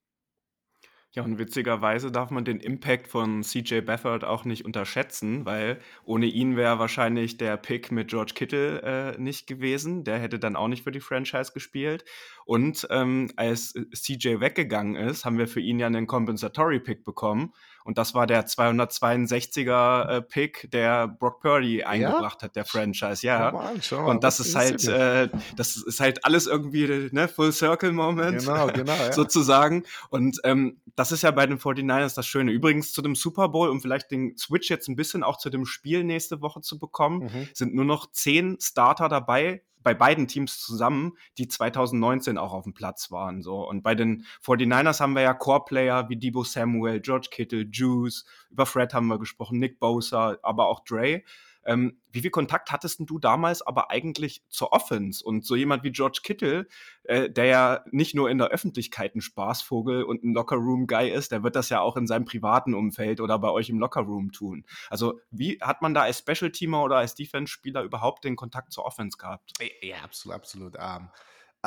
Ja, und witzigerweise darf man den Impact von CJ Beathard auch nicht unterschätzen, weil ohne ihn wäre wahrscheinlich der Pick mit George Kittle äh, nicht gewesen. Der hätte dann auch nicht für die Franchise gespielt. Und ähm, als CJ weggegangen ist, haben wir für ihn ja einen Compensatory Pick bekommen. Und das war der 262er äh, Pick, der Brock Purdy eingebracht hat, der Franchise. Ja. An, Und das was ist halt, äh, das ist halt alles irgendwie, ne, Full Circle Moment. Genau, genau, ja. sozusagen. Und ähm, das ist ja bei den 49ers das Schöne. Übrigens zu dem Super Bowl, um vielleicht den Switch jetzt ein bisschen auch zu dem Spiel nächste Woche zu bekommen, Mhm. sind nur noch zehn Starter dabei, bei beiden Teams zusammen, die 2019 auch auf dem Platz waren. So. Und bei den 49ers haben wir ja Core-Player wie Debo Samuel, George Kittle, Juice, über Fred haben wir gesprochen, Nick Bosa, aber auch Dre. Ähm, wie viel Kontakt hattest du damals aber eigentlich zur Offense? Und so jemand wie George Kittle, äh, der ja nicht nur in der Öffentlichkeit ein Spaßvogel und ein Lockerroom-Guy ist, der wird das ja auch in seinem privaten Umfeld oder bei euch im Lockerroom tun. Also wie hat man da als Special-Teamer oder als Defense-Spieler überhaupt den Kontakt zur Offense gehabt? Ja, absolut, absolut. Ähm,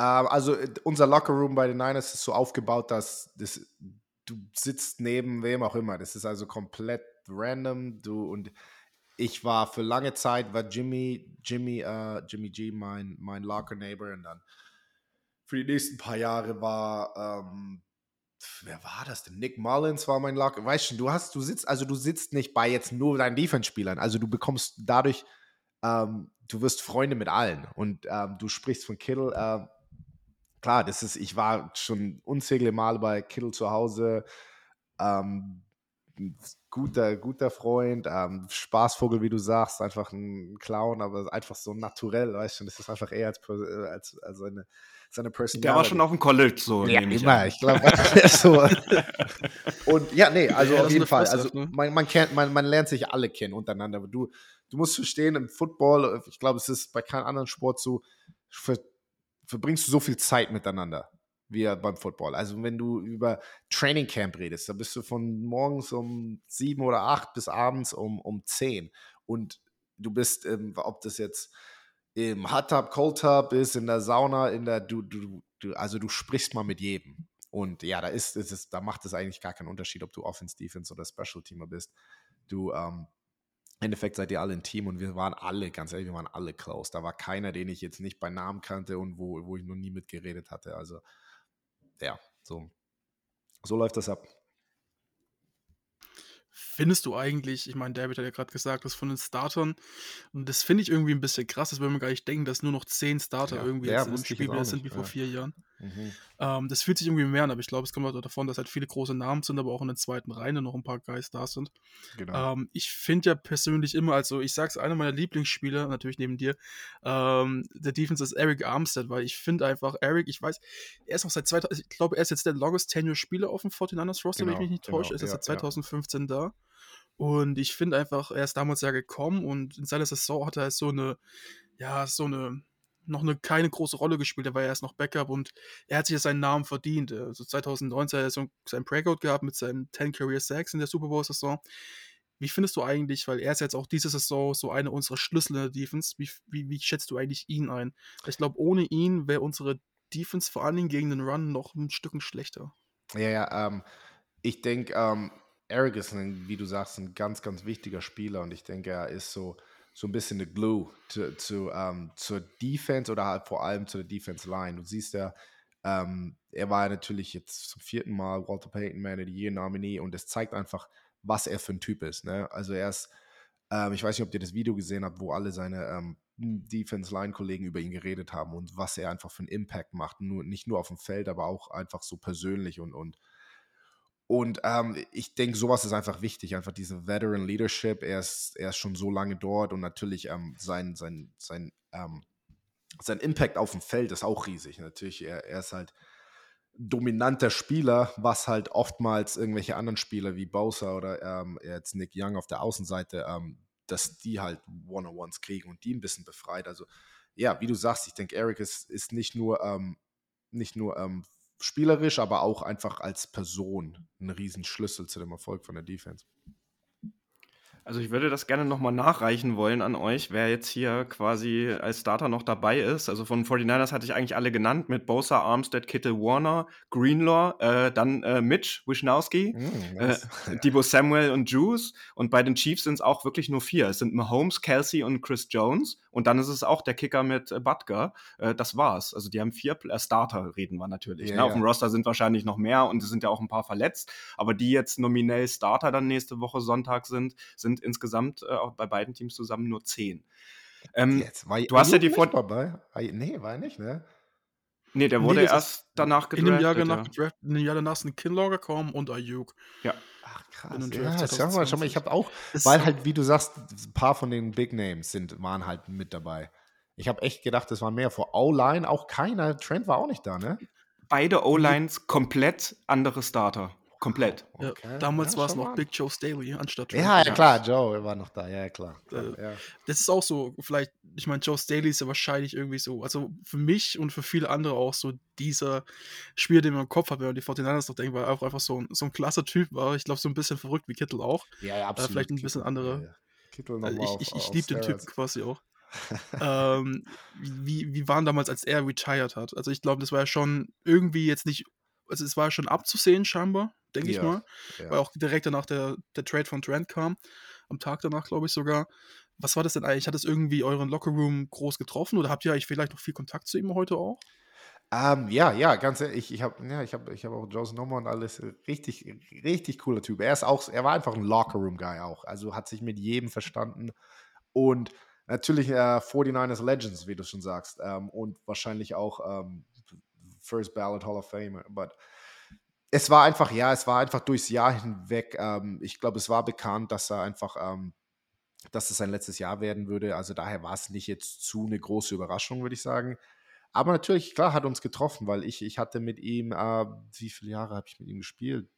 ähm, also äh, unser Lockerroom bei den Niners ist so aufgebaut, dass das, du sitzt neben wem auch immer. Das ist also komplett random. Du und ich war für lange Zeit war Jimmy, Jimmy, äh, Jimmy G mein, mein Locker Neighbor und dann für die nächsten paar Jahre war ähm, wer war das denn? Nick Mullins war mein Locker. Weißt schon, du hast, du sitzt, also du sitzt nicht bei jetzt nur deinen Defense-Spielern. Also du bekommst dadurch ähm, du wirst Freunde mit allen und ähm, du sprichst von Kittle. ähm, klar, das ist, ich war schon unzählige Male bei Kittle zu Hause. Ähm, guter, guter Freund, ähm, Spaßvogel, wie du sagst, einfach ein Clown, aber einfach so naturell, weißt du, das ist einfach eher als, äh, als, als seine, seine Personality. Der war schon auf dem College so. Ja, nehme ich immer. an. Ich glaube, so. Und ja, nee, also Ja, auf jeden Fall. Also ne? man, man, kennt, man, man lernt sich alle kennen untereinander. Aber du, du musst verstehen, im Football, ich glaube, es ist bei keinem anderen Sport so, ver, verbringst du so viel Zeit miteinander wie beim Football. Also wenn du über Training Camp redest, da bist du von morgens um sieben oder acht bis abends um, um zehn. Und du bist, ähm, ob das jetzt im Hot Tub, Cold Tub ist, in der Sauna, in der, du, du, du, also du sprichst mal mit jedem. Und ja, da ist, ist es, da macht es eigentlich gar keinen Unterschied, ob du Offense, Defense oder Special Teamer bist. Du, ähm, im Endeffekt seid ihr alle ein Team und wir waren alle, ganz ehrlich, wir waren alle close. Da war keiner, den ich jetzt nicht bei Namen kannte und wo, wo ich noch nie mitgeredet hatte. Also, ja, so, so läuft das ab. Findest du eigentlich, ich meine, David hat ja gerade gesagt, das von den Startern, und das finde ich irgendwie ein bisschen krass, das würde man gar nicht denken, dass nur noch zehn Starter Ja, irgendwie jetzt im Spiel sind wie vor ja. vier Jahren. Mhm. Ähm, das fühlt sich irgendwie mehr an, aber ich glaube, es kommt auch davon, dass halt viele große Namen sind, aber auch in der zweiten Reihe noch ein paar Guys da sind. Genau. Ähm, ich finde ja persönlich immer, also ich sag's, einer meiner Lieblingsspieler, natürlich neben dir, ähm, der Defense ist Eric Armstead, weil ich finde einfach, Eric, ich weiß, er ist auch seit 2000, ich glaube, er ist jetzt der longest tenure Spieler auf dem 49ers Roster, wenn ich Genau, mich nicht genau, täusche, er ist ja, seit ja. 2015 da. Und ich finde einfach, er ist damals ja gekommen und in seiner Saison hat er halt so eine, ja, so eine, noch eine keine große Rolle gespielt, er war ja erst noch Backup und er hat sich ja seinen Namen verdient. Also 2019 hat er so seinen Breakout gehabt mit seinen 10 Career Sacks in der Super Bowl-Saison. Wie findest du eigentlich, weil er ist jetzt auch diese Saison so eine unserer Schlüssel in der Defense, wie, wie, wie schätzt du eigentlich ihn ein? Ich glaube, ohne ihn wäre unsere Defense vor allen Dingen gegen den Run noch ein Stück schlechter. Ja, ja, ähm, ich denke, ähm, Eric ist, ein, wie du sagst, ein ganz, ganz wichtiger Spieler und ich denke, er ist so, so ein bisschen eine Glue zu, zu, ähm, zur Defense oder halt vor allem zur Defense Line. Du siehst ja, ähm, er war ja natürlich jetzt zum vierten Mal Walter Payton Man of the Year Nominee und es zeigt einfach, was er für ein Typ ist. Ne? Also er ist, ähm, ich weiß nicht, ob ihr das Video gesehen habt, wo alle seine ähm, Defense-Line-Kollegen über ihn geredet haben und was er einfach für einen Impact macht. Nur, nicht nur auf dem Feld, aber auch einfach so persönlich und, und Und ähm, ich denke, sowas ist einfach wichtig, einfach diese Veteran Leadership. Er ist, er ist schon so lange dort und natürlich ähm, sein, sein, sein, ähm, sein Impact auf dem Feld ist auch riesig. Natürlich, er, er ist halt dominanter Spieler, was halt oftmals irgendwelche anderen Spieler wie Bowser oder ähm, jetzt Nick Young auf der Außenseite, ähm, dass die halt One-on-Ones kriegen und die ein bisschen befreit. Also ja, wie du sagst, ich denke, Eric ist, ist nicht nur, ähm, nicht nur spielerisch, aber auch einfach als Person ein Riesenschlüssel zu dem Erfolg von der Defense. Also ich würde das gerne nochmal nachreichen wollen an euch, wer jetzt hier quasi als Starter noch dabei ist. Also von 49ers hatte ich eigentlich alle genannt mit Bosa, Armstead, Kittle, Warner, Greenlaw, äh, dann äh, Mitch Wisnowski, mm, nice. äh, Debo Samuel und Juice. Und bei den Chiefs sind es auch wirklich nur vier. Es sind Mahomes, Kelsey und Chris Jones. Und dann ist es auch der Kicker mit äh, Butker. Äh, das war's. Also die haben vier äh, Starter, reden wir natürlich. Yeah, ne? Auf dem Roster sind wahrscheinlich noch mehr und es sind ja auch ein paar verletzt. Aber die jetzt nominell Starter dann nächste Woche Sonntag sind, sind insgesamt äh, auch bei beiden Teams zusammen nur zehn. Ähm, Jetzt, war, du hast ja die Vor dabei? Nee, war er nicht, ne? Nee, der wurde nee, erst danach gedraftet. In dem Jahr danach, ja. in dem Jahr danach sind Kinlaw gekommen und Ayuk. Ja. Ach krass. Ja, schau mal, schau mal, ich habe auch, das weil halt, wie du sagst, ein paar von den Big Names sind, waren halt mit dabei. Ich habe echt gedacht, das waren mehr. Vor O-Line auch keiner. Trent war auch nicht da, ne? Beide O-Lines komplett andere Starter. Komplett. Ja, damals ja, war es noch Big Joe Staley anstatt Joe. Ja, ja, klar, Joe war noch da, ja, klar. Äh, das ist auch so, vielleicht, ich meine, Joe Staley ist ja wahrscheinlich irgendwie so, also für mich und für viele andere auch so dieser Spieler, den man im Kopf hat, wenn man die 49ers noch denkt, weil er auch einfach so ein, so ein klasse Typ war. Ich glaube, so ein bisschen verrückt wie Kittel auch. Ja, ja, absolut. Äh, vielleicht ein bisschen andere. Kittel also ich ich, ich liebe den Typen quasi auch. ähm, wie, wie waren damals, als er retired hat? Also ich glaube, das war ja schon irgendwie jetzt nicht, also es war schon abzusehen scheinbar, denke ja, ich mal. Ja. Weil auch direkt danach der, der Trade von Trent kam. Am Tag danach, glaube ich sogar. Was war das denn eigentlich? Hat es irgendwie euren Lockerroom groß getroffen oder habt ihr eigentlich vielleicht noch viel Kontakt zu ihm heute auch? Ähm, ja, ja, ganz ehrlich, ich habe ja, ich hab, ich hab auch Joe's Nummer und alles. Richtig, richtig cooler Typ. Er ist auch, er war einfach ein Lockerroom-Guy auch. Also hat sich mit jedem verstanden. Und natürlich äh, 49ers Legends, wie du schon sagst. Ähm, und wahrscheinlich auch ähm, First Ballot Hall of Fame. But es war einfach, ja, es war einfach durchs Jahr hinweg. Ähm, ich glaube, es war bekannt, dass er einfach, ähm, dass es sein letztes Jahr werden würde. Also daher war es nicht jetzt zu eine große Überraschung, würde ich sagen. Aber natürlich, klar, hat uns getroffen, weil ich, ich hatte mit ihm, äh, wie viele Jahre habe ich mit ihm gespielt?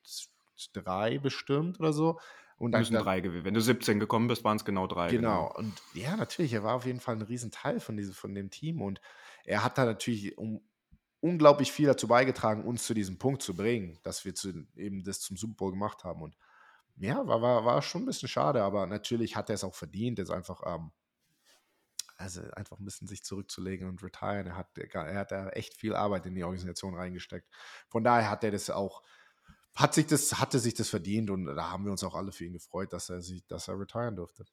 Drei bestimmt oder so. Und dann, drei gewesen. Wenn du 17 gekommen bist, waren es genau drei. Genau. genau. Und ja, natürlich, er war auf jeden Fall ein Riesenteil von, diesem, von dem Team. Und er hat da natürlich um, unglaublich viel dazu beigetragen, uns zu diesem Punkt zu bringen, dass wir zu, eben das zum Super Bowl gemacht haben. Und ja, war, war, war schon ein bisschen schade, aber natürlich hat er es auch verdient, jetzt einfach, ähm, also einfach ein bisschen sich zurückzulegen und retiren. Er hat, er hat da echt viel Arbeit in die Organisation reingesteckt. Von daher hat er das auch, hat sich das, hatte sich das verdient und da haben wir uns auch alle für ihn gefreut, dass er sich, dass er retiren durfte.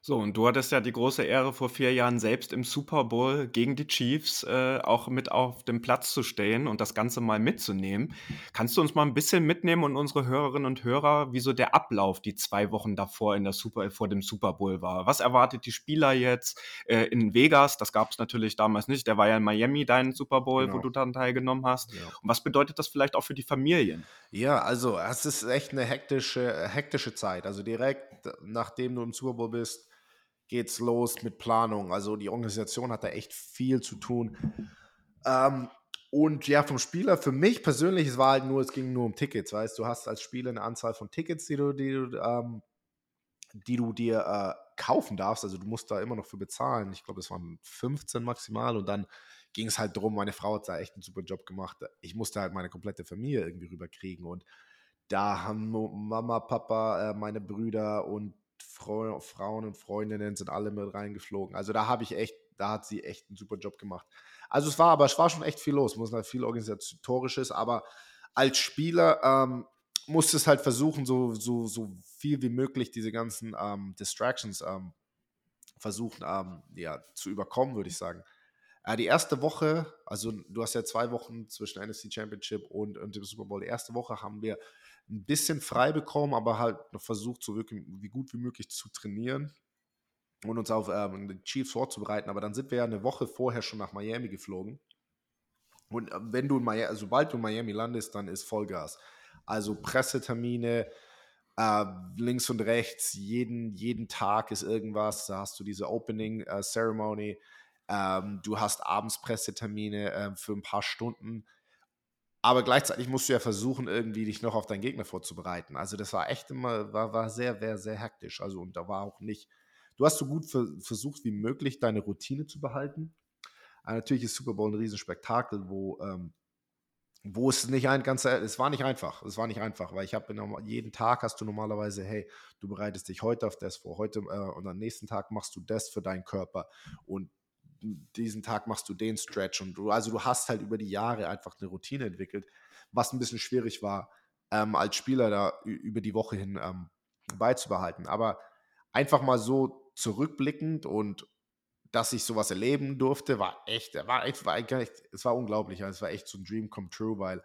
So, und du hattest ja die große Ehre, vor vier Jahren selbst im Super Bowl gegen die Chiefs äh, auch mit auf dem Platz zu stehen und das Ganze mal mitzunehmen. Kannst du uns mal ein bisschen mitnehmen und unsere Hörerinnen und Hörer, wie so der Ablauf die zwei Wochen davor in der Super, vor dem Super Bowl war? Was erwartet die Spieler jetzt äh, in Vegas? Das gab es natürlich damals nicht. Der war ja in Miami, dein Super Bowl, genau. wo du dann teilgenommen hast. Ja. Und was bedeutet das vielleicht auch für die Familien? Ja, also es ist echt eine hektische, hektische Zeit. Also direkt nachdem du im Super Bowl bist, geht's los mit Planung. Also die Organisation hat da echt viel zu tun. Ähm, und ja, vom Spieler, für mich persönlich, es war halt nur, es ging nur um Tickets, weißt du, hast als Spieler eine Anzahl von Tickets, die du, die du, ähm, die du dir äh, kaufen darfst. Also du musst da immer noch für bezahlen. Ich glaube, es waren 15 maximal und dann ging es halt darum, meine Frau hat da echt einen super Job gemacht. Ich musste halt meine komplette Familie irgendwie rüberkriegen und da haben Mama, Papa, äh, meine Brüder und Frau, Frauen und Freundinnen sind alle mit reingeflogen. Also da habe ich echt, da hat sie echt einen super Job gemacht. Also es war aber, es war schon echt viel los, muss halt viel organisatorisches, aber als Spieler ähm, musste es halt versuchen, so, so, so viel wie möglich diese ganzen ähm, Distractions ähm, versuchen ähm, ja, zu überkommen, würde ich sagen. Äh, die erste Woche, also du hast ja zwei Wochen zwischen NFC Championship und, und dem Super Bowl. Die erste Woche haben wir ein bisschen frei bekommen, aber halt noch versucht, so wirklich wie gut wie möglich zu trainieren und uns auf ähm, die Chiefs vorzubereiten. Aber dann sind wir ja eine Woche vorher schon nach Miami geflogen. Und äh, wenn du in Miami, sobald du in Miami landest, dann ist Vollgas. Also Pressetermine, äh, links und rechts, jeden, jeden Tag ist irgendwas. Da hast du diese Opening äh, Ceremony. Ähm, du hast abends Pressetermine äh, für ein paar Stunden. Aber gleichzeitig musst du ja versuchen, irgendwie dich noch auf deinen Gegner vorzubereiten. Also das war echt immer, war, war sehr, sehr, sehr hektisch. Also und da war auch nicht, du hast so gut ver versucht wie möglich, deine Routine zu behalten. Aber natürlich ist Super Bowl ein Riesenspektakel, wo, ähm, wo es nicht ein ganz, es war nicht einfach, es war nicht einfach, weil ich habe jeden Tag hast du normalerweise, hey, du bereitest dich heute auf das vor, heute äh, und am nächsten Tag machst du das für deinen Körper und diesen Tag machst du den Stretch und du, also du hast halt über die Jahre einfach eine Routine entwickelt, was ein bisschen schwierig war, ähm, als Spieler da über die Woche hin ähm, beizubehalten. Aber einfach mal so zurückblickend und dass ich sowas erleben durfte, war echt, war echt, war echt, es war unglaublich. Also es war echt so ein Dream come true, weil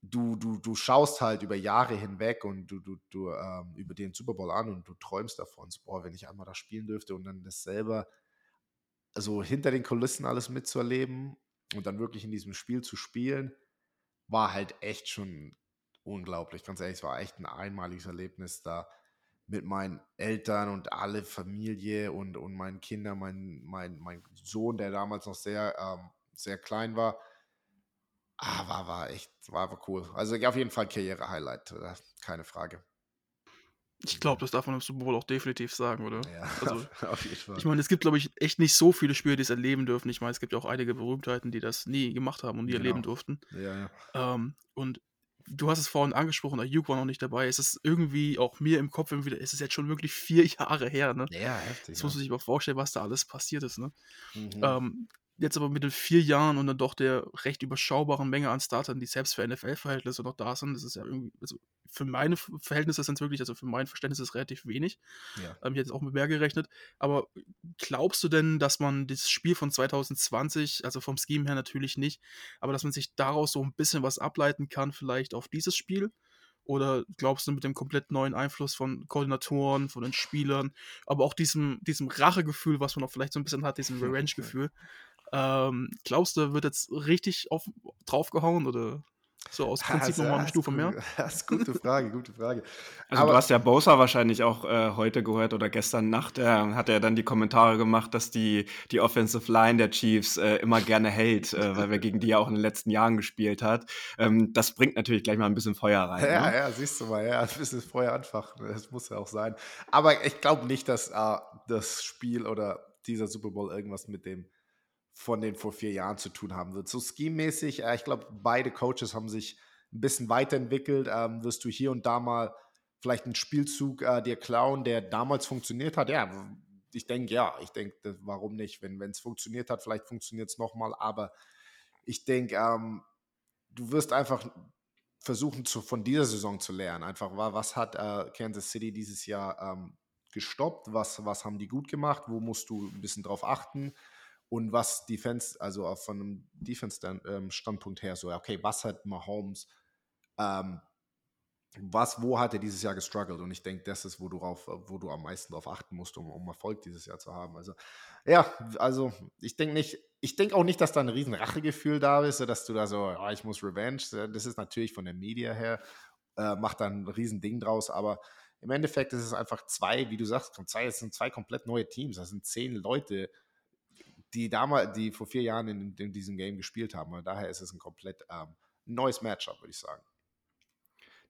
du, du, du schaust halt über Jahre hinweg und du, du, du ähm, über den Super Bowl an und du träumst davon, so, boah, wenn ich einmal da spielen dürfte und dann das selber also hinter den Kulissen alles mitzuerleben und dann wirklich in diesem Spiel zu spielen, war halt echt schon unglaublich. Ganz ehrlich, es war echt ein einmaliges Erlebnis da mit meinen Eltern und alle Familie und, und meinen Kindern, mein, mein, mein Sohn, der damals noch sehr, ähm, sehr klein war. Ah, war, war echt, war, war cool. Also auf jeden Fall Karriere-Highlight, äh, keine Frage. Ich glaube, das darf man im Super Bowl auch definitiv sagen, oder? Ja, Also, auf jeden Fall. ich meine, es gibt, glaube ich, echt nicht so viele Spieler, die es erleben dürfen. Ich meine, es gibt ja auch einige Berühmtheiten, die das nie gemacht haben und nie erleben Genau. durften. Ja, ja. Ähm, und du hast es vorhin angesprochen, Ayuk war noch nicht dabei. Es ist irgendwie auch mir im Kopf wieder, es ist jetzt schon wirklich vier Jahre her, ne? Ja, heftig. Jetzt muss man sich mal vorstellen, was da alles passiert ist, ne? Mhm. Ähm, jetzt aber mit den vier Jahren und dann doch der recht überschaubaren Menge an Startern, die selbst für NFL-Verhältnisse noch da sind, das ist ja irgendwie, also für meine Verhältnisse sind es wirklich, also für mein Verständnis ist es relativ wenig. ja. Ähm, ich hätte jetzt auch mit mehr gerechnet. Aber glaubst du denn, dass man das Spiel von 2020, also vom Scheme her natürlich nicht, aber dass man sich daraus so ein bisschen was ableiten kann, vielleicht auf dieses Spiel? Oder glaubst du mit dem komplett neuen Einfluss von Koordinatoren, von den Spielern, aber auch diesem, diesem Rachegefühl, was man auch vielleicht so ein bisschen hat, diesem Revenge-Gefühl, ähm, glaubst du, wird jetzt richtig auf, draufgehauen oder so aus Prinzip nochmal eine das Stufe ist mehr? Das ist gute Frage, gute Frage. Also Aber- du hast ja Bosa wahrscheinlich auch äh, heute gehört oder gestern Nacht, äh, hat er dann die Kommentare gemacht, dass die, die Offensive Line der Chiefs äh, immer gerne hält, äh, weil wir gegen die ja auch in den letzten Jahren gespielt hat. Ähm, das bringt natürlich gleich mal ein bisschen Feuer rein. Ja, ne? ja, siehst du mal, ja, ein bisschen Feuer anfachen, das muss ja auch sein. Aber ich glaube nicht, dass äh, das Spiel oder dieser Super Bowl irgendwas mit dem von den vor vier Jahren zu tun haben wird. So scheme-mäßig, äh, ich glaube, beide Coaches haben sich ein bisschen weiterentwickelt. Ähm, wirst du hier und da mal vielleicht einen Spielzug äh, dir klauen, der damals funktioniert hat? Ja, ich denke ja. Ich denke, warum nicht? Wenn es funktioniert hat, vielleicht funktioniert es nochmal. Aber ich denke, ähm, du wirst einfach versuchen, zu, von dieser Saison zu lernen. Einfach, wa- was hat äh, Kansas City dieses Jahr ähm, gestoppt? Was, was haben die gut gemacht? Wo musst du ein bisschen drauf achten? Und was Defense, also auch von einem Defense-Standpunkt her, so, okay, was hat Mahomes, ähm, was, wo hat er dieses Jahr gestruggelt? Und ich denke, das ist, wo du, drauf, wo du am meisten darauf achten musst, um, um Erfolg dieses Jahr zu haben. Also, ja, also ich denke nicht, ich denke auch nicht, dass da ein riesen Rachegefühl da ist, dass du da so, oh, ich muss Revenge. Das ist natürlich von der Media her, äh, macht da ein riesen Ding draus, aber im Endeffekt ist es einfach zwei, wie du sagst, zwei, es sind zwei komplett neue Teams. Das sind zehn Leute, die damals, die vor vier Jahren in, in diesem Game gespielt haben. Und daher ist es ein komplett ähm, neues Matchup, würde ich sagen.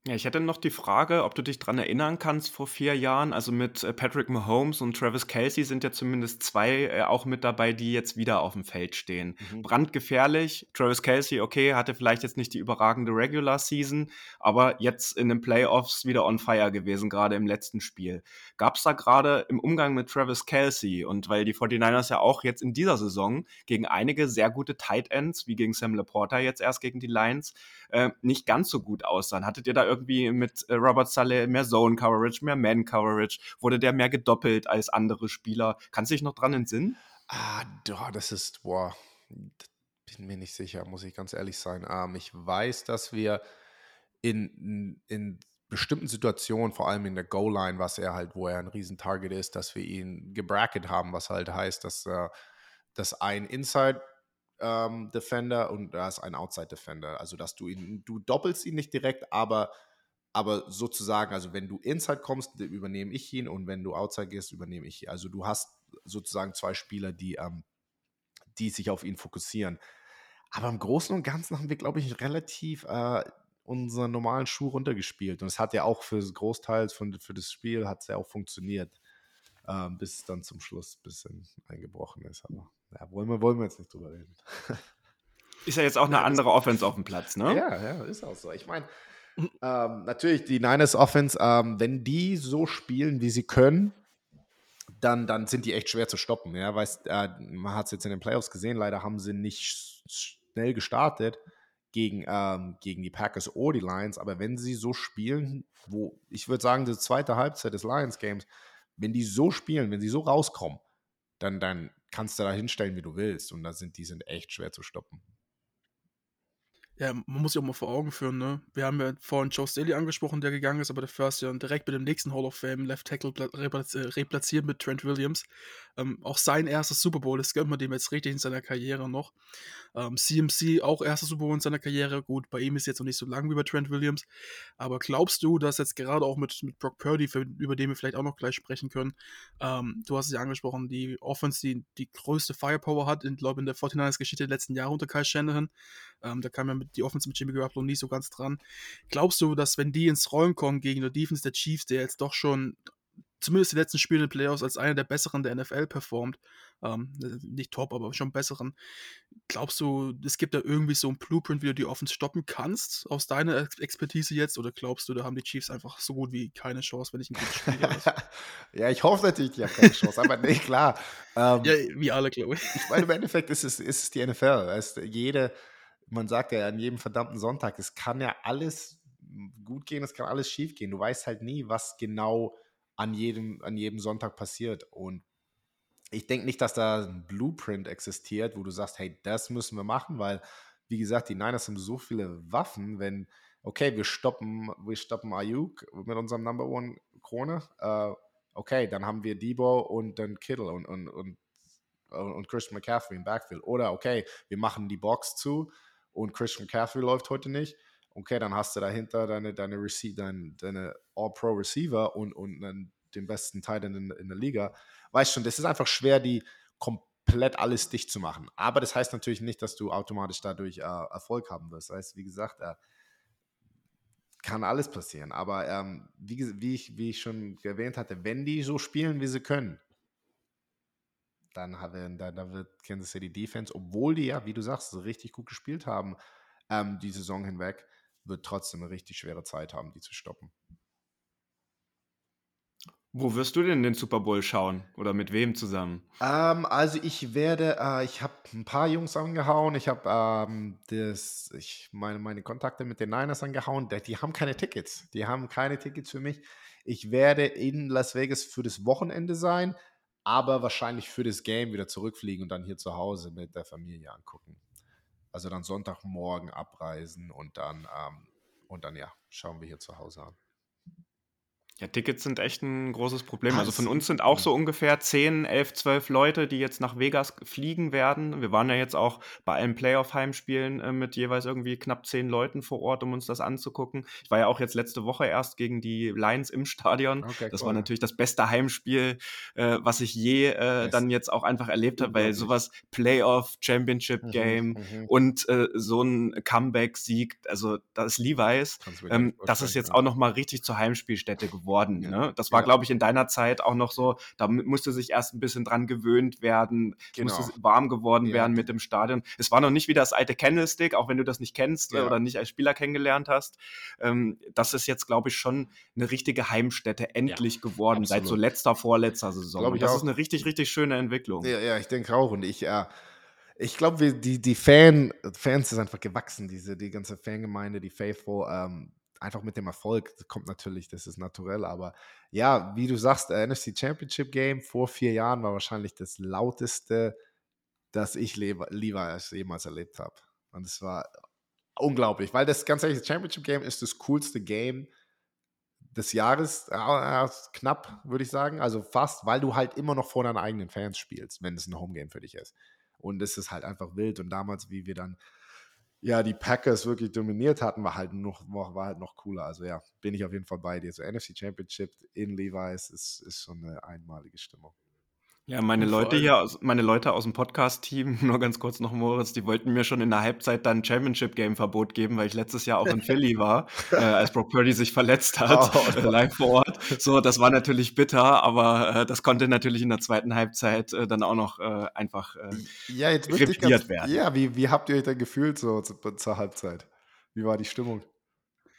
Ja, ich hätte noch die Frage, ob du dich dran erinnern kannst, vor vier Jahren, also mit äh, Patrick Mahomes und Travis Kelsey sind ja zumindest zwei äh, auch mit dabei, die jetzt wieder auf dem Feld stehen. Mhm. Brandgefährlich. Travis Kelsey, okay, hatte vielleicht jetzt nicht die überragende Regular Season, aber jetzt in den Playoffs wieder on fire gewesen, gerade im letzten Spiel. Gab es da gerade im Umgang mit Travis Kelsey und weil die 49ers ja auch jetzt in dieser Saison gegen einige sehr gute Tight Ends, wie gegen Sam Laporta jetzt erst gegen die Lions, äh, nicht ganz so gut aussahen. Hattet ihr da irgendwie mit äh, Robert Saleh mehr Zone Coverage, mehr Man Coverage? Wurde der mehr gedoppelt als andere Spieler? Kannst du dich noch dran entsinnen? Ah, doch, das ist, boah, bin mir nicht sicher, muss ich ganz ehrlich sein. Ähm, ich weiß, dass wir in, in bestimmten Situationen, vor allem in der Goal-Line, was er halt, wo er ein Riesentarget ist, dass wir ihn gebracket haben, was halt heißt, dass, äh, dass ein Inside ähm, Defender und da ist ein Outside Defender. Also, dass du ihn, du doppelst ihn nicht direkt, aber, aber sozusagen, also wenn du Inside kommst, übernehme ich ihn und wenn du Outside gehst, übernehme ich ihn. Also, du hast sozusagen zwei Spieler, die, ähm, die sich auf ihn fokussieren. Aber im Großen und Ganzen haben wir, glaube ich, relativ äh, unseren normalen Schuh runtergespielt. Und es hat ja auch für das Großteil von, für das Spiel hat es ja auch funktioniert. Äh, bis es dann zum Schluss ein bisschen eingebrochen ist. Aber ja, wollen, wir, wollen wir jetzt nicht drüber reden. Ist ja jetzt auch eine andere Offense auf dem Platz, ne? Ja, ja, ist auch so. Ich meine, ähm, natürlich die Niners Offense, ähm, wenn die so spielen, wie sie können, dann, dann sind die echt schwer zu stoppen. Ja, weißt, äh, man hat es jetzt in den Playoffs gesehen, leider haben sie nicht schnell gestartet gegen, ähm, gegen die Packers oder die Lions, aber wenn sie so spielen, wo ich würde sagen, die zweite Halbzeit des Lions Games, wenn die so spielen, wenn sie so rauskommen, dann, dann kannst du da hinstellen, wie du willst. Und da sind, die sind echt schwer zu stoppen. Ja, man muss sich auch mal vor Augen führen, ne? Wir haben ja vorhin Joe Staley angesprochen, der gegangen ist, aber der First ja direkt mit dem nächsten Hall of Fame Left Tackle äh, replatziert mit Trent Williams. Ähm, auch sein erstes Super Bowl, das gönnt man dem jetzt richtig in seiner Karriere noch. Ähm, CMC auch erstes Super Bowl in seiner Karriere. Gut, bei ihm ist jetzt noch nicht so lang wie bei Trent Williams. Aber glaubst du, dass jetzt gerade auch mit, mit Brock Purdy, für, über den wir vielleicht auch noch gleich sprechen können, ähm, du hast es ja angesprochen, die Offense, die die größte Firepower hat, in, glaube in der 49ers-Geschichte der letzten Jahre unter Kyle Shanahan. Ähm, da kam ja mit die Offense mit Jimmy Garoppolo nicht so ganz dran. Glaubst du, dass wenn die ins Rollen kommen gegen die Defense der Chiefs, der jetzt doch schon zumindest die letzten Spiele in den Playoffs als einer der besseren der NFL performt, ähm, nicht top, aber schon besseren, glaubst du, es gibt da irgendwie so ein Blueprint, wie du die Offense stoppen kannst, aus deiner Expertise jetzt, oder glaubst du, da haben die Chiefs einfach so gut wie keine Chance, wenn ich ein gutes Spiel habe? ja, ich hoffe natürlich, die haben keine Chance, aber nee, klar. Ähm, ja, wie alle, glaube ich. Ich meine, im Endeffekt ist es, ist es die NFL. Weißt, jede, man sagt ja an jedem verdammten Sonntag, es kann ja alles gut gehen, es kann alles schief gehen. Du weißt halt nie, was genau an jedem, an jedem Sonntag passiert. Und ich denke nicht, dass da ein Blueprint existiert, wo du sagst, hey, das müssen wir machen, weil, wie gesagt, die Niners haben so viele Waffen, wenn, okay, wir stoppen, wir stoppen Ayuk mit unserem Number One Krone, äh, okay, dann haben wir Debo und dann Kittle und, und, und, und Christian McCaffrey im Backfield. Oder okay, wir machen die Box zu und Christian McCaffrey läuft heute nicht. Okay, dann hast du dahinter deine, deine, Rece deine, deine All-Pro-Receiver und, und dann den besten Teil in, in der Liga. Weißt schon, das ist einfach schwer, die komplett alles dicht zu machen. Aber das heißt natürlich nicht, dass du automatisch dadurch äh, Erfolg haben wirst. Heißt, wie gesagt, äh, kann alles passieren. Aber ähm, wie, wie, ich, wie ich schon erwähnt hatte, wenn die so spielen, wie sie können, dann, haben, dann, dann wird Kansas City Defense, obwohl die ja, wie du sagst, so richtig gut gespielt haben, ähm, die Saison hinweg, wird trotzdem eine richtig schwere Zeit haben, die zu stoppen. Wo wirst du denn den Super Bowl schauen oder mit wem zusammen? Ähm, also ich werde, äh, ich habe ein paar Jungs angehauen. Ich habe ähm, ich meine, meine Kontakte mit den Niners angehauen. Die, die haben keine Tickets. Die haben keine Tickets für mich. Ich werde in Las Vegas für das Wochenende sein, aber wahrscheinlich für das Game wieder zurückfliegen und dann hier zu Hause mit der Familie angucken. Also dann Sonntagmorgen abreisen und dann, ähm, und dann ja, schauen wir hier zu Hause an. Ja, Tickets sind echt ein großes Problem. Also von uns sind auch so ungefähr 10, 11, 12 Leute, die jetzt nach Vegas fliegen werden. Wir waren ja jetzt auch bei allen Playoff-Heimspielen äh, mit jeweils irgendwie knapp 10 Leuten vor Ort, um uns das anzugucken. Ich war ja auch jetzt letzte Woche erst gegen die Lions im Stadion. Okay, das cool. war natürlich das beste Heimspiel, äh, was ich je äh, dann jetzt auch einfach erlebt habe, weil sowas Playoff, Championship-Game mhm, mhm, und äh, so ein Comeback-Sieg, also das ist Levi's, ähm, das ist jetzt auch nochmal richtig zur Heimspielstätte geworden geworden. Ja. Ne? Das war, ja. glaube ich, in deiner Zeit auch noch so, da musste sich erst ein bisschen dran gewöhnt werden, genau. musste warm geworden ja. werden mit dem Stadion. Es war noch nicht wie das alte Candlestick, auch wenn du das nicht kennst äh, oder nicht als Spieler kennengelernt hast. Ähm, das ist jetzt, glaube ich, schon eine richtige Heimstätte endlich geworden, absolut. seit so letzter, vorletzter Saison. Das auch. ist eine richtig, richtig schöne Entwicklung. Ja, ja ich denke auch. Und ich, äh, ich glaube, die, die Fan, Fans ist einfach gewachsen, diese, die ganze Fangemeinde, die Faithful. Ähm, einfach mit dem Erfolg kommt natürlich, das ist naturell. Aber ja, wie du sagst, äh, NFC Championship Game vor vier Jahren war wahrscheinlich das lauteste, das ich lieber jemals erlebt habe. Und es war unglaublich, weil das ganz ehrlich, das Championship Game ist das coolste Game des Jahres, äh, knapp, würde ich sagen. Also fast, weil du halt immer noch vor deinen eigenen Fans spielst, wenn es ein Home Game für dich ist. Und es ist halt einfach wild. Und damals, wie wir dann ja die Packers wirklich dominiert hatten, war halt noch, war halt noch cooler. Also ja, bin ich auf jeden Fall bei dir. So NFC Championship in Levi's ist, ist schon eine einmalige Stimmung. Ja, meine Leute hier, aus, meine Leute aus dem Podcast-Team, nur ganz kurz noch Moritz, die wollten mir schon in der Halbzeit dann Championship-Game-Verbot geben, weil ich letztes Jahr auch in Philly war, äh, als Brock Purdy sich verletzt hat, oh, äh, live vor Ort. So, das war natürlich bitter, aber äh, das konnte natürlich in der zweiten Halbzeit äh, dann auch noch äh, einfach äh, ja, jetzt ganz, werden. Ja, wie, wie habt ihr euch denn gefühlt so zur, zur Halbzeit? Wie war die Stimmung?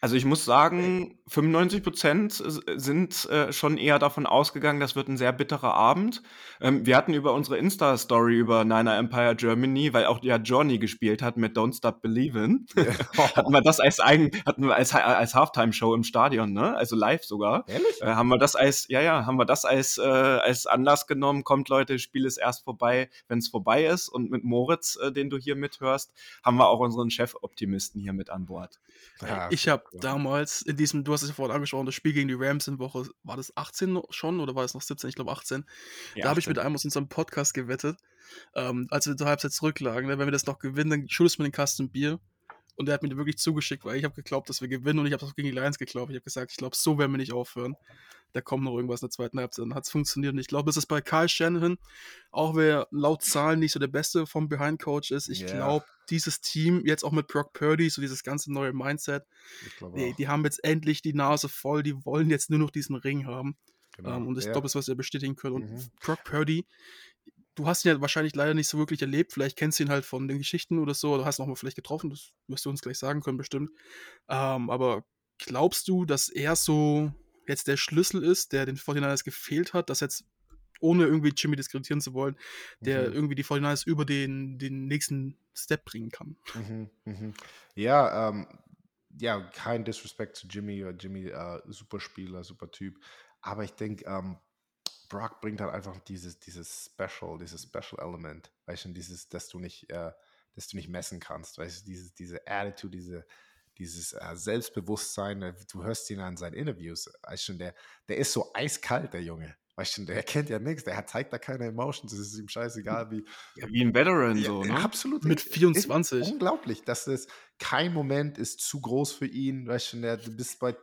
Also ich muss sagen, 95 Prozent sind äh, schon eher davon ausgegangen, das wird ein sehr bitterer Abend. Ähm, wir hatten über unsere Insta-Story über Niner Empire Germany, weil auch ja Johnny gespielt hat mit Don't Stop Believin', hatten wir das als eigen, hatten wir als, als Halftime-Show im Stadion, ne? Also live sogar. Ehrlich? Äh, haben wir das als, ja, ja, haben wir das als, äh, als Anlass genommen, kommt Leute, Spiel ist erst vorbei, wenn es vorbei ist. Und mit Moritz, äh, den du hier mithörst, haben wir auch unseren Chef-Optimisten hier mit an Bord. Ja, ich habe damals in diesem, du hast es ja vorhin angesprochen, das Spiel gegen die Rams in Woche, war das 18 schon oder war es noch 17? Ich glaube 18. Ja, da habe ich mit einem aus unserem Podcast gewettet, ähm, als wir zur Halbzeit zurücklagen. Ne? Wenn wir das noch gewinnen, dann schuldest du mir den Kasten Bier. Und der hat mir wirklich zugeschickt, weil ich habe geglaubt, dass wir gewinnen und ich habe auch gegen die Lions geglaubt. Ich habe gesagt, ich glaube, so werden wir nicht aufhören. Da kommt noch irgendwas in der zweiten Halbzeit. Dann hat es funktioniert. Und ich glaube, das ist bei Kyle Shanahan, auch wer laut Zahlen nicht so der Beste vom Behind-Coach ist. Ich yeah. glaube, dieses Team, jetzt auch mit Brock Purdy, so dieses ganze neue Mindset, die, die, haben jetzt endlich die Nase voll. Die wollen jetzt nur noch diesen Ring haben. Genau. Ähm, und ich ja. glaube, das, was wir bestätigen können. Und mhm. Brock Purdy, du hast ihn ja wahrscheinlich leider nicht so wirklich erlebt. Vielleicht kennst du ihn halt von den Geschichten oder so, oder hast ihn auch mal vielleicht getroffen. Das wirst du uns gleich sagen können, bestimmt. Ähm, aber glaubst du, dass er so jetzt der Schlüssel ist, der den 49ers gefehlt hat, dass jetzt, ohne irgendwie Jimmy diskreditieren zu wollen, der mhm. irgendwie die 49ers über den, den nächsten Step bringen kann? Mhm, mhm. Ja, ähm, ja, kein Disrespect zu Jimmy. Jimmy, äh, super Spieler, super Typ. Aber ich denke, ähm, Brock bringt halt einfach dieses, dieses Special, dieses Special Element, weißt du, dieses, dass du nicht, äh, dass du nicht messen kannst, weißt du, diese, diese Attitude, diese, dieses äh, Selbstbewusstsein, äh, du hörst ihn an seinen Interviews, weißt du, der, der ist so eiskalt, der Junge. Weißt du, der kennt ja nichts, der zeigt da keine Emotions, es ist ihm scheißegal, wie. Ja, wie ein Veteran, ja, so, ne? Absolut. Mit 24. unglaublich, dass es kein Moment ist zu groß für ihn, weißt du, der, du bist bei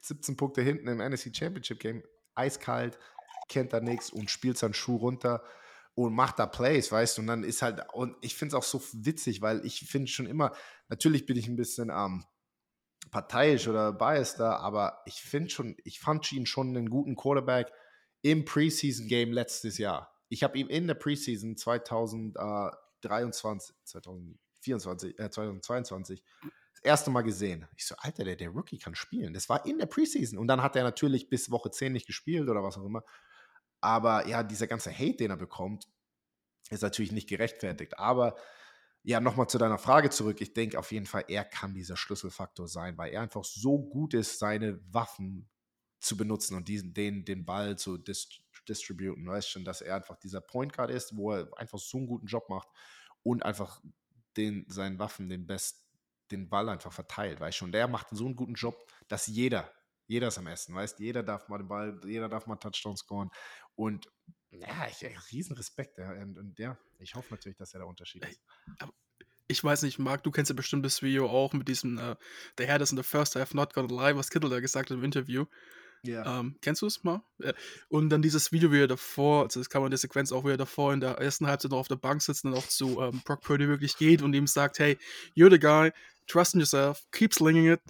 17 Punkte hinten im NFC Championship Game, eiskalt, kennt da nichts und spielt seinen Schuh runter und macht da Plays, weißt du, und dann ist halt, und ich finde es auch so witzig, weil ich finde schon immer, natürlich bin ich ein bisschen ähm, parteiisch oder biased da, aber ich finde schon, ich fand ihn schon einen guten Quarterback im Preseason-Game letztes Jahr. Ich habe ihn in der Preseason 2023, 2024, äh, 2022 das erste Mal gesehen. Ich so, Alter, der, der Rookie kann spielen. Das war in der Preseason. Und dann hat er natürlich bis Woche 10 nicht gespielt oder was auch immer. Aber ja, dieser ganze Hate, den er bekommt, ist natürlich nicht gerechtfertigt. Aber ja, nochmal zu deiner Frage zurück. Ich denke auf jeden Fall, er kann dieser Schlüsselfaktor sein, weil er einfach so gut ist, seine Waffen zu benutzen und diesen, den, den Ball zu dist distributen. Weißt schon, dass er einfach dieser Point Guard ist, wo er einfach so einen guten Job macht und einfach den, seinen Waffen den Best, den Ball einfach verteilt. Weißt schon, der macht so einen guten Job, dass jeder jeder ist am Essen, weißt jeder darf mal den Ball, jeder darf mal Touchdown scoren. Und ja, ich, riesen Respekt. Und, und, ja, ich hoffe natürlich, dass er der Unterschied ist. Ich weiß nicht, Marc, du kennst ja bestimmt das Video auch mit diesem äh, The Head is in the first half not gonna lie, was Kittle da gesagt hat im Interview. Ja. Ähm, kennst du es mal? Und dann dieses Video, wie er davor, also das kann man in der Sequenz auch, wie er davor in der ersten Halbzeit noch auf der Bank sitzt und auch zu ähm, Brock Purdy wirklich geht und ihm sagt, hey, you're the guy, trust in yourself, keep slinging it.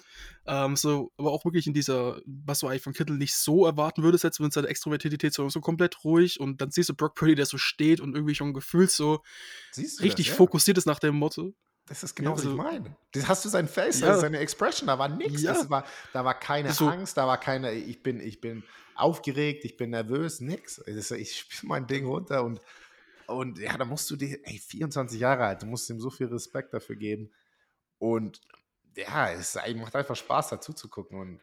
Ähm, so, aber auch wirklich in dieser, was du eigentlich von Kittel nicht so erwarten würdest, jetzt mit seiner Extrovertität so, so komplett ruhig und dann siehst du Brock Purdy, der so steht und irgendwie schon gefühlt so richtig das, ja? fokussiert ist nach dem Motto. Das ist genau, ja, was ich meine. Das hast du sein Face, ja. also seine Expression, da war nichts. Ja. War, da war keine so. Angst, da war keine, ich bin, ich bin aufgeregt, ich bin nervös, nix. Ich spiele mein Ding runter und, und ja, da musst du dir, ey, 24 Jahre alt, du musst ihm so viel Respekt dafür geben. Und ja, es macht einfach Spaß, dazu zu gucken. Und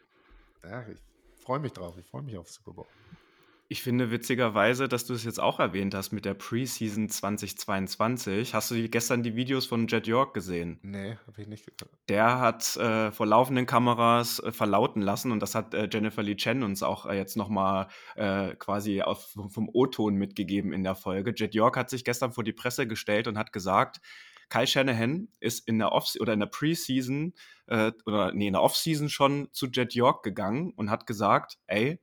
ja, ich freue mich drauf. Ich freue mich auf Super Bowl. Ich finde witzigerweise, dass du es jetzt auch erwähnt hast mit der Preseason 2022. Hast du die, gestern die Videos von Jet York gesehen? Nee, habe ich nicht. Der hat äh, vor laufenden Kameras äh, verlauten lassen und das hat äh, Jennifer Lee Chen uns auch äh, jetzt nochmal äh, quasi auf, vom O-Ton mitgegeben in der Folge. Jet York hat sich gestern vor die Presse gestellt und hat gesagt, Kai Shanahan ist in der Off oder in der Preseason äh, oder nee, in der Offseason schon zu Jet York gegangen und hat gesagt, ey,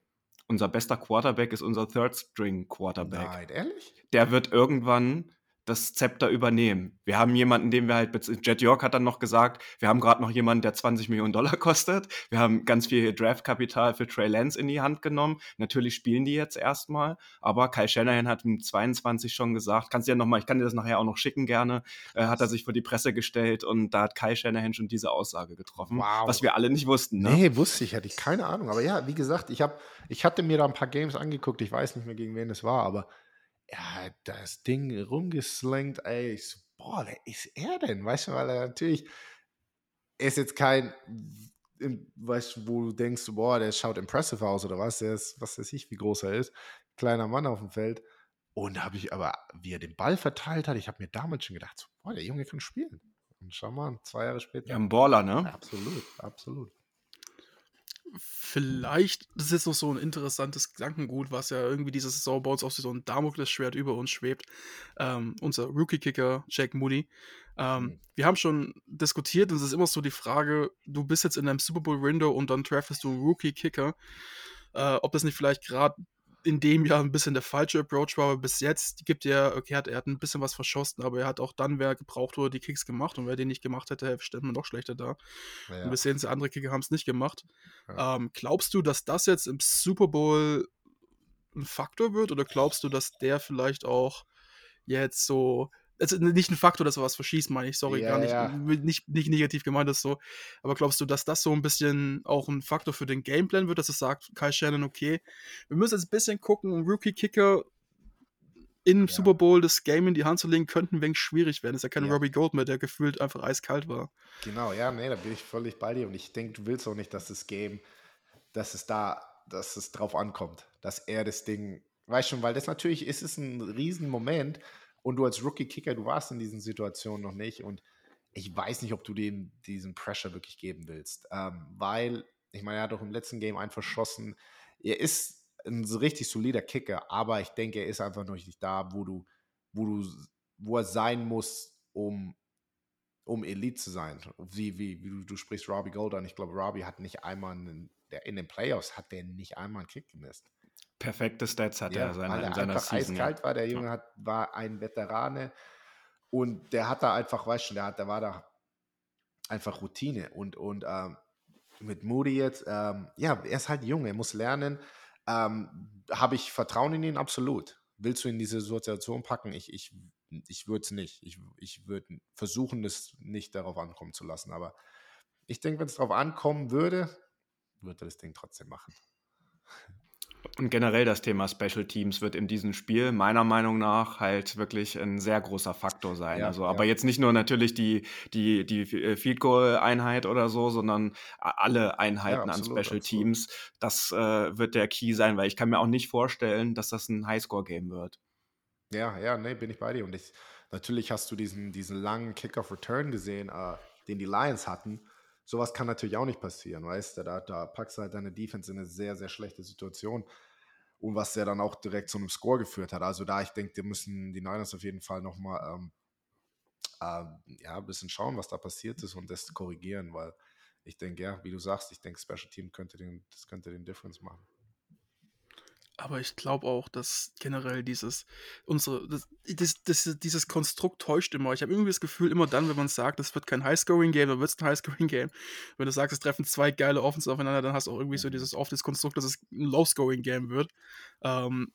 unser bester Quarterback ist unser Third String Quarterback. Nein, ehrlich? Der wird irgendwann das Zepter übernehmen. Wir haben jemanden, den wir halt, Jet York hat dann noch gesagt, wir haben gerade noch jemanden, der 20 Millionen Dollar kostet. Wir haben ganz viel Draftkapital für Trey Lance in die Hand genommen. Natürlich spielen die jetzt erstmal, aber Kyle Shanahan hat im 22 schon gesagt, kannst du ja nochmal, ich kann dir das nachher auch noch schicken gerne, äh, hat er sich vor die Presse gestellt und da hat Kyle Shanahan schon diese Aussage getroffen, wow. was wir alle nicht wussten. Ne? Nee, wusste ich, hatte ich keine Ahnung. Aber ja, wie gesagt, ich, hab, ich hatte mir da ein paar Games angeguckt, ich weiß nicht mehr, gegen wen es war, aber ja, das Ding rumgeslangt, ey, ich so, boah, wer ist er denn? Weißt du, weil er natürlich, er ist jetzt kein, weißt du, wo du denkst, boah, der schaut impressive aus oder was, der ist, was weiß ich, wie groß er ist, kleiner Mann auf dem Feld. Und da habe ich aber, wie er den Ball verteilt hat, ich habe mir damals schon gedacht, so, boah, der Junge kann spielen. Und schau mal, zwei Jahre später. Ja, ein Baller, ne? Absolut, absolut. Vielleicht, das ist noch so ein interessantes Gedankengut, was ja irgendwie diese Saison bei uns auch so ein Damoklesschwert über uns schwebt. Ähm, unser Rookie-Kicker, Jack Moody. Ähm, mhm. Wir haben schon diskutiert und es ist immer so die Frage, du bist jetzt in einem Super Bowl-Window und dann draftest du einen Rookie-Kicker. Äh, ob das nicht vielleicht gerade in dem Jahr ein bisschen der falsche Approach war, aber bis jetzt gibt er, okay, er hat, er hat ein bisschen was verschossen, aber er hat auch dann, wer gebraucht wurde, die Kicks gemacht und wer den nicht gemacht hätte, stellt man noch schlechter da. Ja. Und wir sehen, andere Kicker haben es nicht gemacht. Ja. Ähm, glaubst du, dass das jetzt im Super Bowl ein Faktor wird oder glaubst du, dass der vielleicht auch jetzt so also nicht ein Faktor, dass er was verschießt, meine ich, sorry, ja, gar nicht, ja. nicht, nicht negativ gemeint ist so. Aber glaubst du, dass das so ein bisschen auch ein Faktor für den Gameplan wird, dass es sagt, Kai Shannon, okay, wir müssen jetzt ein bisschen gucken, um Rookie-Kicker im ja. Super Bowl das Game in die Hand zu legen, könnte ein wenig schwierig werden. Das ist ja kein ja. Robbie Gold mehr, der gefühlt einfach eiskalt war. Genau, ja, nee, da bin ich völlig bei dir. Und ich denke, du willst auch nicht, dass das Game, dass es da, dass es drauf ankommt, dass er das Ding, weißt schon, weil das natürlich ist es ein Riesenmoment, und du als Rookie-Kicker, du warst in diesen Situationen noch nicht. Und ich weiß nicht, ob du dem diesen Pressure wirklich geben willst. Ähm, weil, ich meine, er hat doch im letzten Game einen verschossen. Er ist ein richtig solider Kicker, aber ich denke, er ist einfach noch nicht da, wo du, wo du, wo er sein muss, um, um Elite zu sein. Wie, wie, wie du, du sprichst Robbie Gold an. Ich glaube, Robbie hat nicht einmal in, der, in den Playoffs hat der nicht einmal einen Kick gemisst. Perfekte Stats hat ja, er seine, in seiner einfach Season. eiskalt war. Der Junge hat, war ein Veterane und der hat da einfach, weißt du, der, hat, der war da einfach Routine und, und ähm, mit Moody jetzt, ähm, ja, er ist halt jung, er muss lernen. Ähm, Habe ich Vertrauen in ihn? Absolut. Willst du in diese Situation packen? Ich, ich, ich würde es nicht. Ich, ich würde versuchen, es nicht darauf ankommen zu lassen. Aber ich denke, wenn es darauf ankommen würde, würde er das Ding trotzdem machen. Und generell das Thema Special Teams wird in diesem Spiel meiner Meinung nach halt wirklich ein sehr großer Faktor sein. Ja, also, aber ja. jetzt nicht nur natürlich die, die, die äh, Field Goal Einheit oder so, sondern alle Einheiten ja, absolut, an Special absolut. Teams. Das äh, wird der Key sein, weil ich kann mir auch nicht vorstellen, dass das ein Highscore-Game wird. Ja, ja, nee, bin ich bei dir. Und ich, natürlich hast du diesen, diesen langen Kick-off-Return gesehen, äh, den die Lions hatten sowas kann natürlich auch nicht passieren, weißt du? Da, da packst du halt deine Defense in eine sehr, sehr schlechte Situation und was ja dann auch direkt zu einem Score geführt hat. Also da, ich denke, die müssen die Niners auf jeden Fall nochmal ähm, äh, ja, ein bisschen schauen, was da passiert ist und das korrigieren, weil ich denke, ja, wie du sagst, ich denke, Special Team könnte den, das könnte den Difference machen. Aber ich glaube auch, dass generell dieses, unsere, das, das, das, dieses Konstrukt täuscht immer. Ich habe irgendwie das Gefühl, immer dann, wenn man sagt, es wird kein Highscoring-Game, dann wird es ein Highscoring-Game. Wenn du sagst, es treffen zwei geile Offense aufeinander, dann hast du auch irgendwie so dieses oft das Konstrukt, dass es ein Low-Scoring-Game wird. Ähm,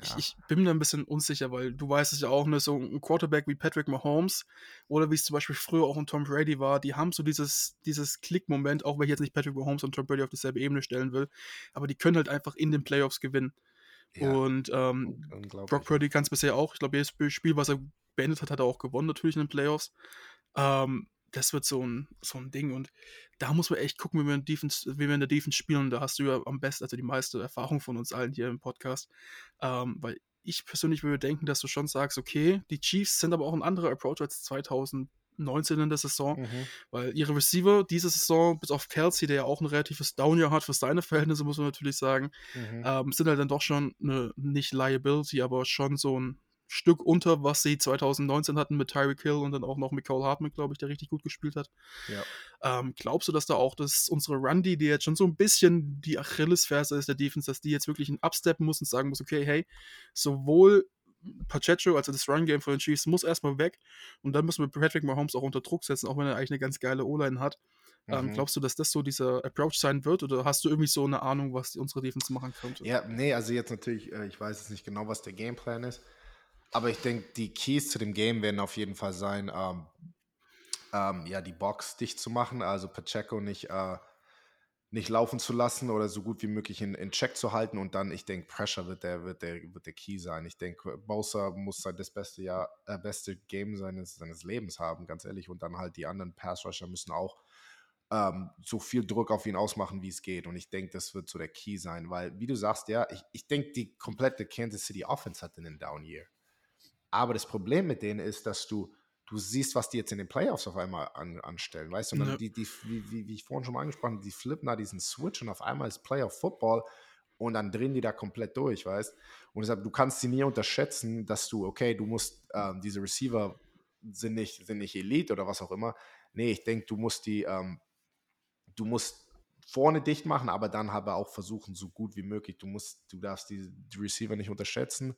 ich, ich, bin mir da ein bisschen unsicher, weil du weißt es ja auch, ne, so ein Quarterback wie Patrick Mahomes oder wie es zum Beispiel früher auch ein Tom Brady war, die haben so dieses, dieses Klick-Moment, auch wenn ich jetzt nicht Patrick Mahomes und Tom Brady auf dieselbe Ebene stellen will, aber die können halt einfach in den Playoffs gewinnen. Ja, und ähm, Brock Purdy kann es bisher auch. Ich glaube, jedes Spiel, was er beendet hat, hat er auch gewonnen, natürlich in den Playoffs. Ähm, das wird so ein, so ein Ding. Und da muss man echt gucken, wie wir, in Defense, wie wir in der Defense spielen. Da hast du ja am besten, also die meiste Erfahrung von uns allen hier im Podcast. Ähm, weil ich persönlich würde denken, dass du schon sagst, okay, die Chiefs sind aber auch ein anderer Approach als 2019 in der Saison, mhm. weil ihre Receiver diese Saison, bis auf Kelsey, der ja auch ein relatives Downjahr hat für seine Verhältnisse, muss man natürlich sagen, mhm. ähm, sind halt dann doch schon eine, nicht Liability, aber schon so ein Stück unter, was sie 2019 hatten mit Tyreek Hill und dann auch noch mit Cole Hartman, glaube ich, der richtig gut gespielt hat. Ja. Ähm, glaubst du, dass da auch dass unsere Rundy, die jetzt schon so ein bisschen die Achillesferse ist der Defense, dass die jetzt wirklich absteppen muss und sagen muss, okay, hey, sowohl Pacheco, also das Run-Game von den Chiefs, muss erstmal weg und dann müssen wir Patrick Mahomes auch unter Druck setzen, auch wenn er eigentlich eine ganz geile O-Line hat. Ähm, mhm. glaubst du, dass das so dieser Approach sein wird oder hast du irgendwie so eine Ahnung, was unsere Defense machen könnte? Ja, nee, also jetzt natürlich, äh, ich weiß jetzt nicht genau, was der Gameplan ist. Aber ich denke, die Keys zu dem Game werden auf jeden Fall sein, ähm, ähm, ja, die Box dicht zu machen, also Pacheco nicht, äh, nicht laufen zu lassen oder so gut wie möglich in, in Check zu halten und dann, ich denke, Pressure wird der, wird der, wird der Key sein. Ich denke, Bowser muss sein das beste Jahr, äh, beste Game seines, seines Lebens haben, ganz ehrlich, und dann halt die anderen Pass-Rusher müssen auch ähm, so viel Druck auf ihn ausmachen, wie es geht. Und ich denke, das wird so der Key sein, weil, wie du sagst, ja, ich, ich denke, die komplette Kansas City Offense hat einen Down Year. Aber das Problem mit denen ist, dass du, du siehst, was die jetzt in den Playoffs auf einmal an, anstellen, weißt du? Ja. Die, die, wie, wie, ich vorhin schon mal angesprochen habe, die flippen da diesen Switch und auf einmal ist Playoff Football und dann drehen die da komplett durch, weißt Und deshalb, du kannst sie nie unterschätzen, dass du, okay, du musst, ähm, diese Receiver sind nicht, sind nicht Elite oder was auch immer. Nee, ich denke, du musst die, ähm, du musst vorne dicht machen, aber dann aber auch versuchen, so gut wie möglich. Du musst, du darfst die, die Receiver nicht unterschätzen.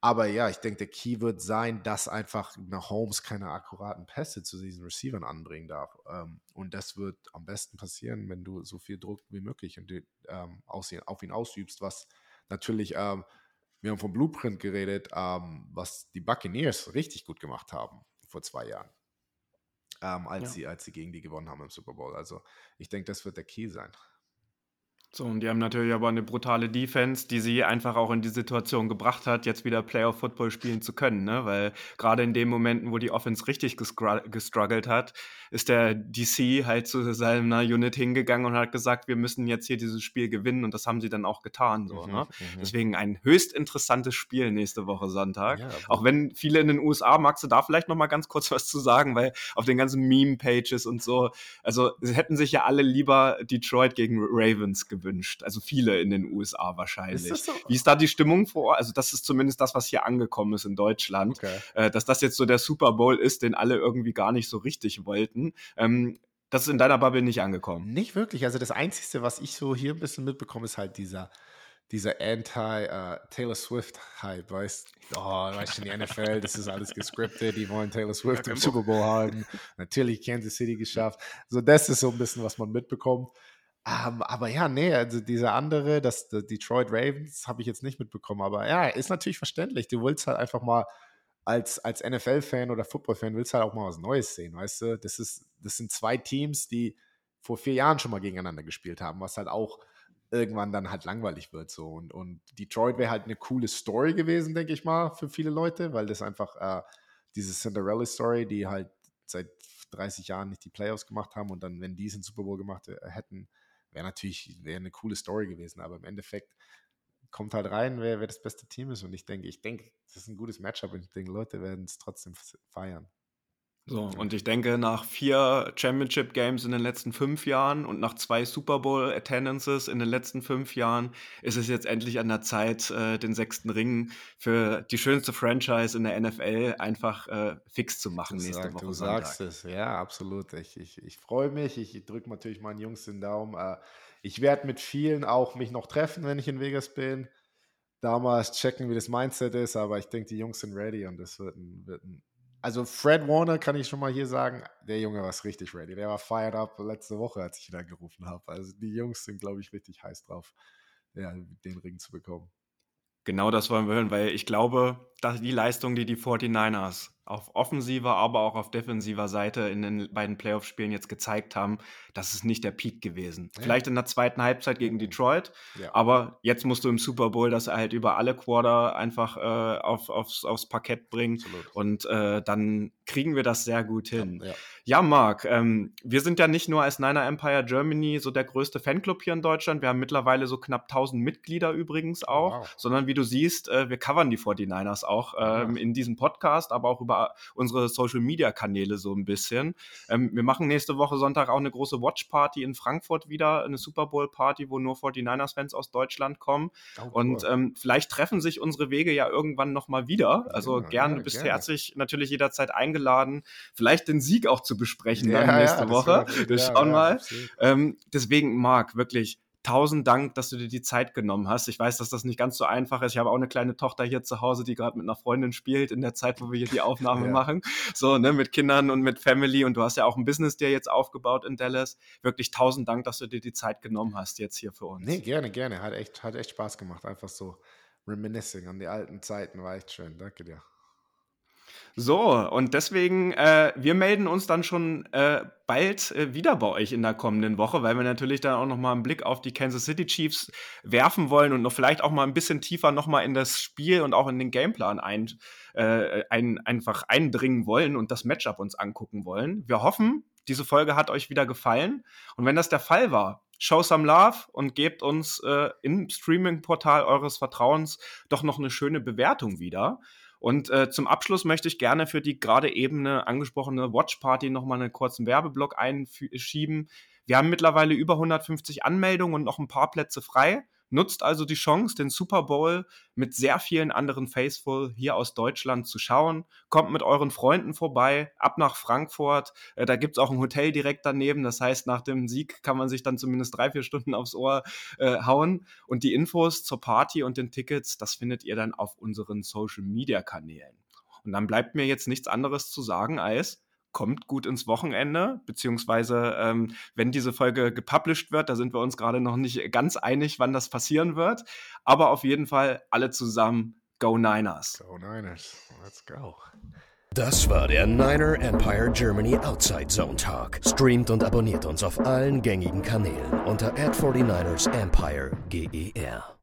Aber ja, ich denke, der Key wird sein, dass einfach eine Holmes keine akkuraten Pässe zu diesen Receivern anbringen darf. Ähm, und das wird am besten passieren, wenn du so viel Druck wie möglich ähm, auf ihn ausübst, was natürlich, ähm, wir haben vom Blueprint geredet, was die Buccaneers richtig gut gemacht haben vor zwei Jahren. als, ja. sie, als sie gegen die gewonnen haben im Super Bowl. Also ich denke, das wird der Key sein. So, und die haben natürlich aber eine brutale Defense, die sie einfach auch in die Situation gebracht hat, jetzt wieder Playoff-Football spielen zu können, ne? Weil gerade in den Momenten, wo die Offense richtig gestruggelt hat, ist der DC halt zu seiner Unit hingegangen und hat gesagt, wir müssen jetzt hier dieses Spiel gewinnen und das haben sie dann auch getan. So, mhm, ne? Mhm. Deswegen ein höchst interessantes Spiel nächste Woche Sonntag. Ja, auch wenn viele in den USA, magst du da vielleicht noch mal ganz kurz was zu sagen, weil auf den ganzen Meme-Pages und so, also sie hätten sich ja alle lieber Detroit gegen Ravens gewünscht gewünscht. Also viele in den USA wahrscheinlich. Ist so? Wie ist da die Stimmung vor? Also das ist zumindest das, was hier angekommen ist in Deutschland. Okay. Äh, dass das jetzt so der Super Bowl ist, den alle irgendwie gar nicht so richtig wollten. Ähm, das ist in deiner Bubble nicht angekommen. Nicht wirklich. Also das Einzige, was ich so hier ein bisschen mitbekomme, ist halt dieser dieser Anti-Taylor uh, Swift-Hype, weißt du? Oh, weißt du, die NFL, das ist alles gescriptet, die wollen Taylor Swift ja, im Super Bowl haben. Natürlich Kansas City geschafft. So, das ist so ein bisschen, was man mitbekommt. Um, ähm, aber ja, nee, also dieser andere, das, das Detroit Ravens, habe ich jetzt nicht mitbekommen. Aber ja, ist natürlich verständlich. Du willst halt einfach mal als, als NFL-Fan oder Football-Fan willst halt auch mal was Neues sehen, weißt du? Das, ist, das sind zwei Teams, die vor vier Jahren schon mal gegeneinander gespielt haben, was halt auch irgendwann dann halt langweilig wird. So. Und, und Detroit wäre halt eine coole Story gewesen, denke ich mal, für viele Leute, weil das einfach äh, diese Cinderella-Story, die halt seit 30 Jahren nicht die Playoffs gemacht haben und dann, wenn die es in Super Bowl gemacht äh, hätten, wäre natürlich wär eine coole Story gewesen, aber im Endeffekt kommt halt rein, wer, wer das beste Team ist. Und ich denke, ich denke, das ist ein gutes Matchup und ich denke, Leute werden es trotzdem feiern. So, und ich denke, nach vier Championship Games in den letzten fünf Jahren und nach zwei Super Bowl Attendances in den letzten fünf Jahren ist es jetzt endlich an der Zeit, äh, den sechsten Ring für die schönste Franchise in der NFL einfach äh, fix zu machen du nächste sag, Woche. Du Sonntag. sagst es, ja, absolut. Ich, ich, ich freue mich. Ich, drücke natürlich meinen Jungs den Daumen. Äh, ich werde mit vielen auch mich noch treffen, wenn ich in Vegas bin. Damals checken, wie das Mindset ist, aber ich denke, die Jungs sind ready und das wird ein, wird ein also Fred Warner kann ich schon mal hier sagen, der Junge war richtig ready. Der war fired up letzte Woche, als ich ihn angerufen habe. Also die Jungs sind, glaube ich, richtig heiß drauf, ja, den Ring zu bekommen. Genau das wollen wir hören, weil ich glaube, dass die Leistung, die die 49ers auf offensiver, aber auch auf defensiver Seite in den beiden Playoff-Spielen jetzt gezeigt haben, das ist nicht der Peak gewesen. Ja. Vielleicht in der zweiten Halbzeit gegen Detroit, ja. aber jetzt musst du im Super Bowl das halt über alle Quarter einfach äh, auf, aufs, aufs Parkett bringen Absolut. und äh, dann kriegen wir das sehr gut hin. Ja, ja Marc, ähm, wir sind ja nicht nur als Niner Empire Germany so der größte Fanclub hier in Deutschland, wir haben mittlerweile so knapp 1000 Mitglieder übrigens auch, wow. sondern wie du siehst, äh, wir covern die 49ers auch ähm, in diesem Podcast, aber auch über unsere Social Media Kanäle so ein bisschen. Ähm, wir machen nächste Woche Sonntag auch eine große Watch Party in Frankfurt wieder, eine Super Bowl Party, wo nur 49ers Fans aus Deutschland kommen. Oh, cool. Und ähm, vielleicht treffen sich unsere Wege ja irgendwann nochmal wieder. Also ja, gerne, ja, bist gerne. herzlich natürlich jederzeit eingeladen, vielleicht den Sieg auch zu besprechen ja, dann nächste Woche. Wir schauen mal. Ähm, deswegen, Marc, wirklich tausend Dank, dass du dir die Zeit genommen hast. Ich weiß, dass das nicht ganz so einfach ist. Ich habe auch eine kleine Tochter hier zu Hause, die gerade mit einer Freundin spielt in der Zeit, wo wir hier die Aufnahme ja. machen. So, ne, mit Kindern und mit Family. Und du hast ja auch ein Business dir jetzt aufgebaut in Dallas. Wirklich tausend Dank, dass du dir die Zeit genommen hast jetzt hier für uns. Nee, gerne, gerne. Hat echt, hat echt Spaß gemacht. Einfach so reminiscing an die alten Zeiten. War echt schön. Danke dir. So, und deswegen, äh, wir melden uns dann schon äh, bald äh, wieder bei euch in der kommenden Woche, weil wir natürlich dann auch nochmal einen Blick auf die Kansas City Chiefs werfen wollen und noch vielleicht auch mal ein bisschen tiefer nochmal in das Spiel und auch in den Gameplan ein, äh, ein, einfach eindringen wollen und das Matchup uns angucken wollen. Wir hoffen, diese Folge hat euch wieder gefallen. Und wenn das der Fall war, show some love und gebt uns äh, im Streaming-Portal eures Vertrauens doch noch eine schöne Bewertung wieder. Und äh, zum Abschluss möchte ich gerne für die gerade eben angesprochene Watch Party nochmal einen kurzen Werbeblock einschieben. Wir haben mittlerweile über 150 Anmeldungen und noch ein paar Plätze frei. Nutzt also die Chance, den Super Bowl mit sehr vielen anderen Faithful hier aus Deutschland zu schauen. Kommt mit euren Freunden vorbei, ab nach Frankfurt. Äh, da gibt es auch ein Hotel direkt daneben. Das heißt, nach dem Sieg kann man sich dann zumindest drei, vier Stunden aufs Ohr äh, hauen. Und die Infos zur Party und den Tickets, das findet ihr dann auf unseren Social Media Kanälen. Und dann bleibt mir jetzt nichts anderes zu sagen als kommt gut ins Wochenende, beziehungsweise ähm, wenn diese Folge gepublished wird, da sind wir uns gerade noch nicht ganz einig, wann das passieren wird, aber auf jeden Fall alle zusammen Go Niners. Go Niners, let's go. Das war der Niner Empire Germany Outside Zone Talk. Streamt und abonniert uns auf allen gängigen Kanälen unter ad 49 ersempire GER.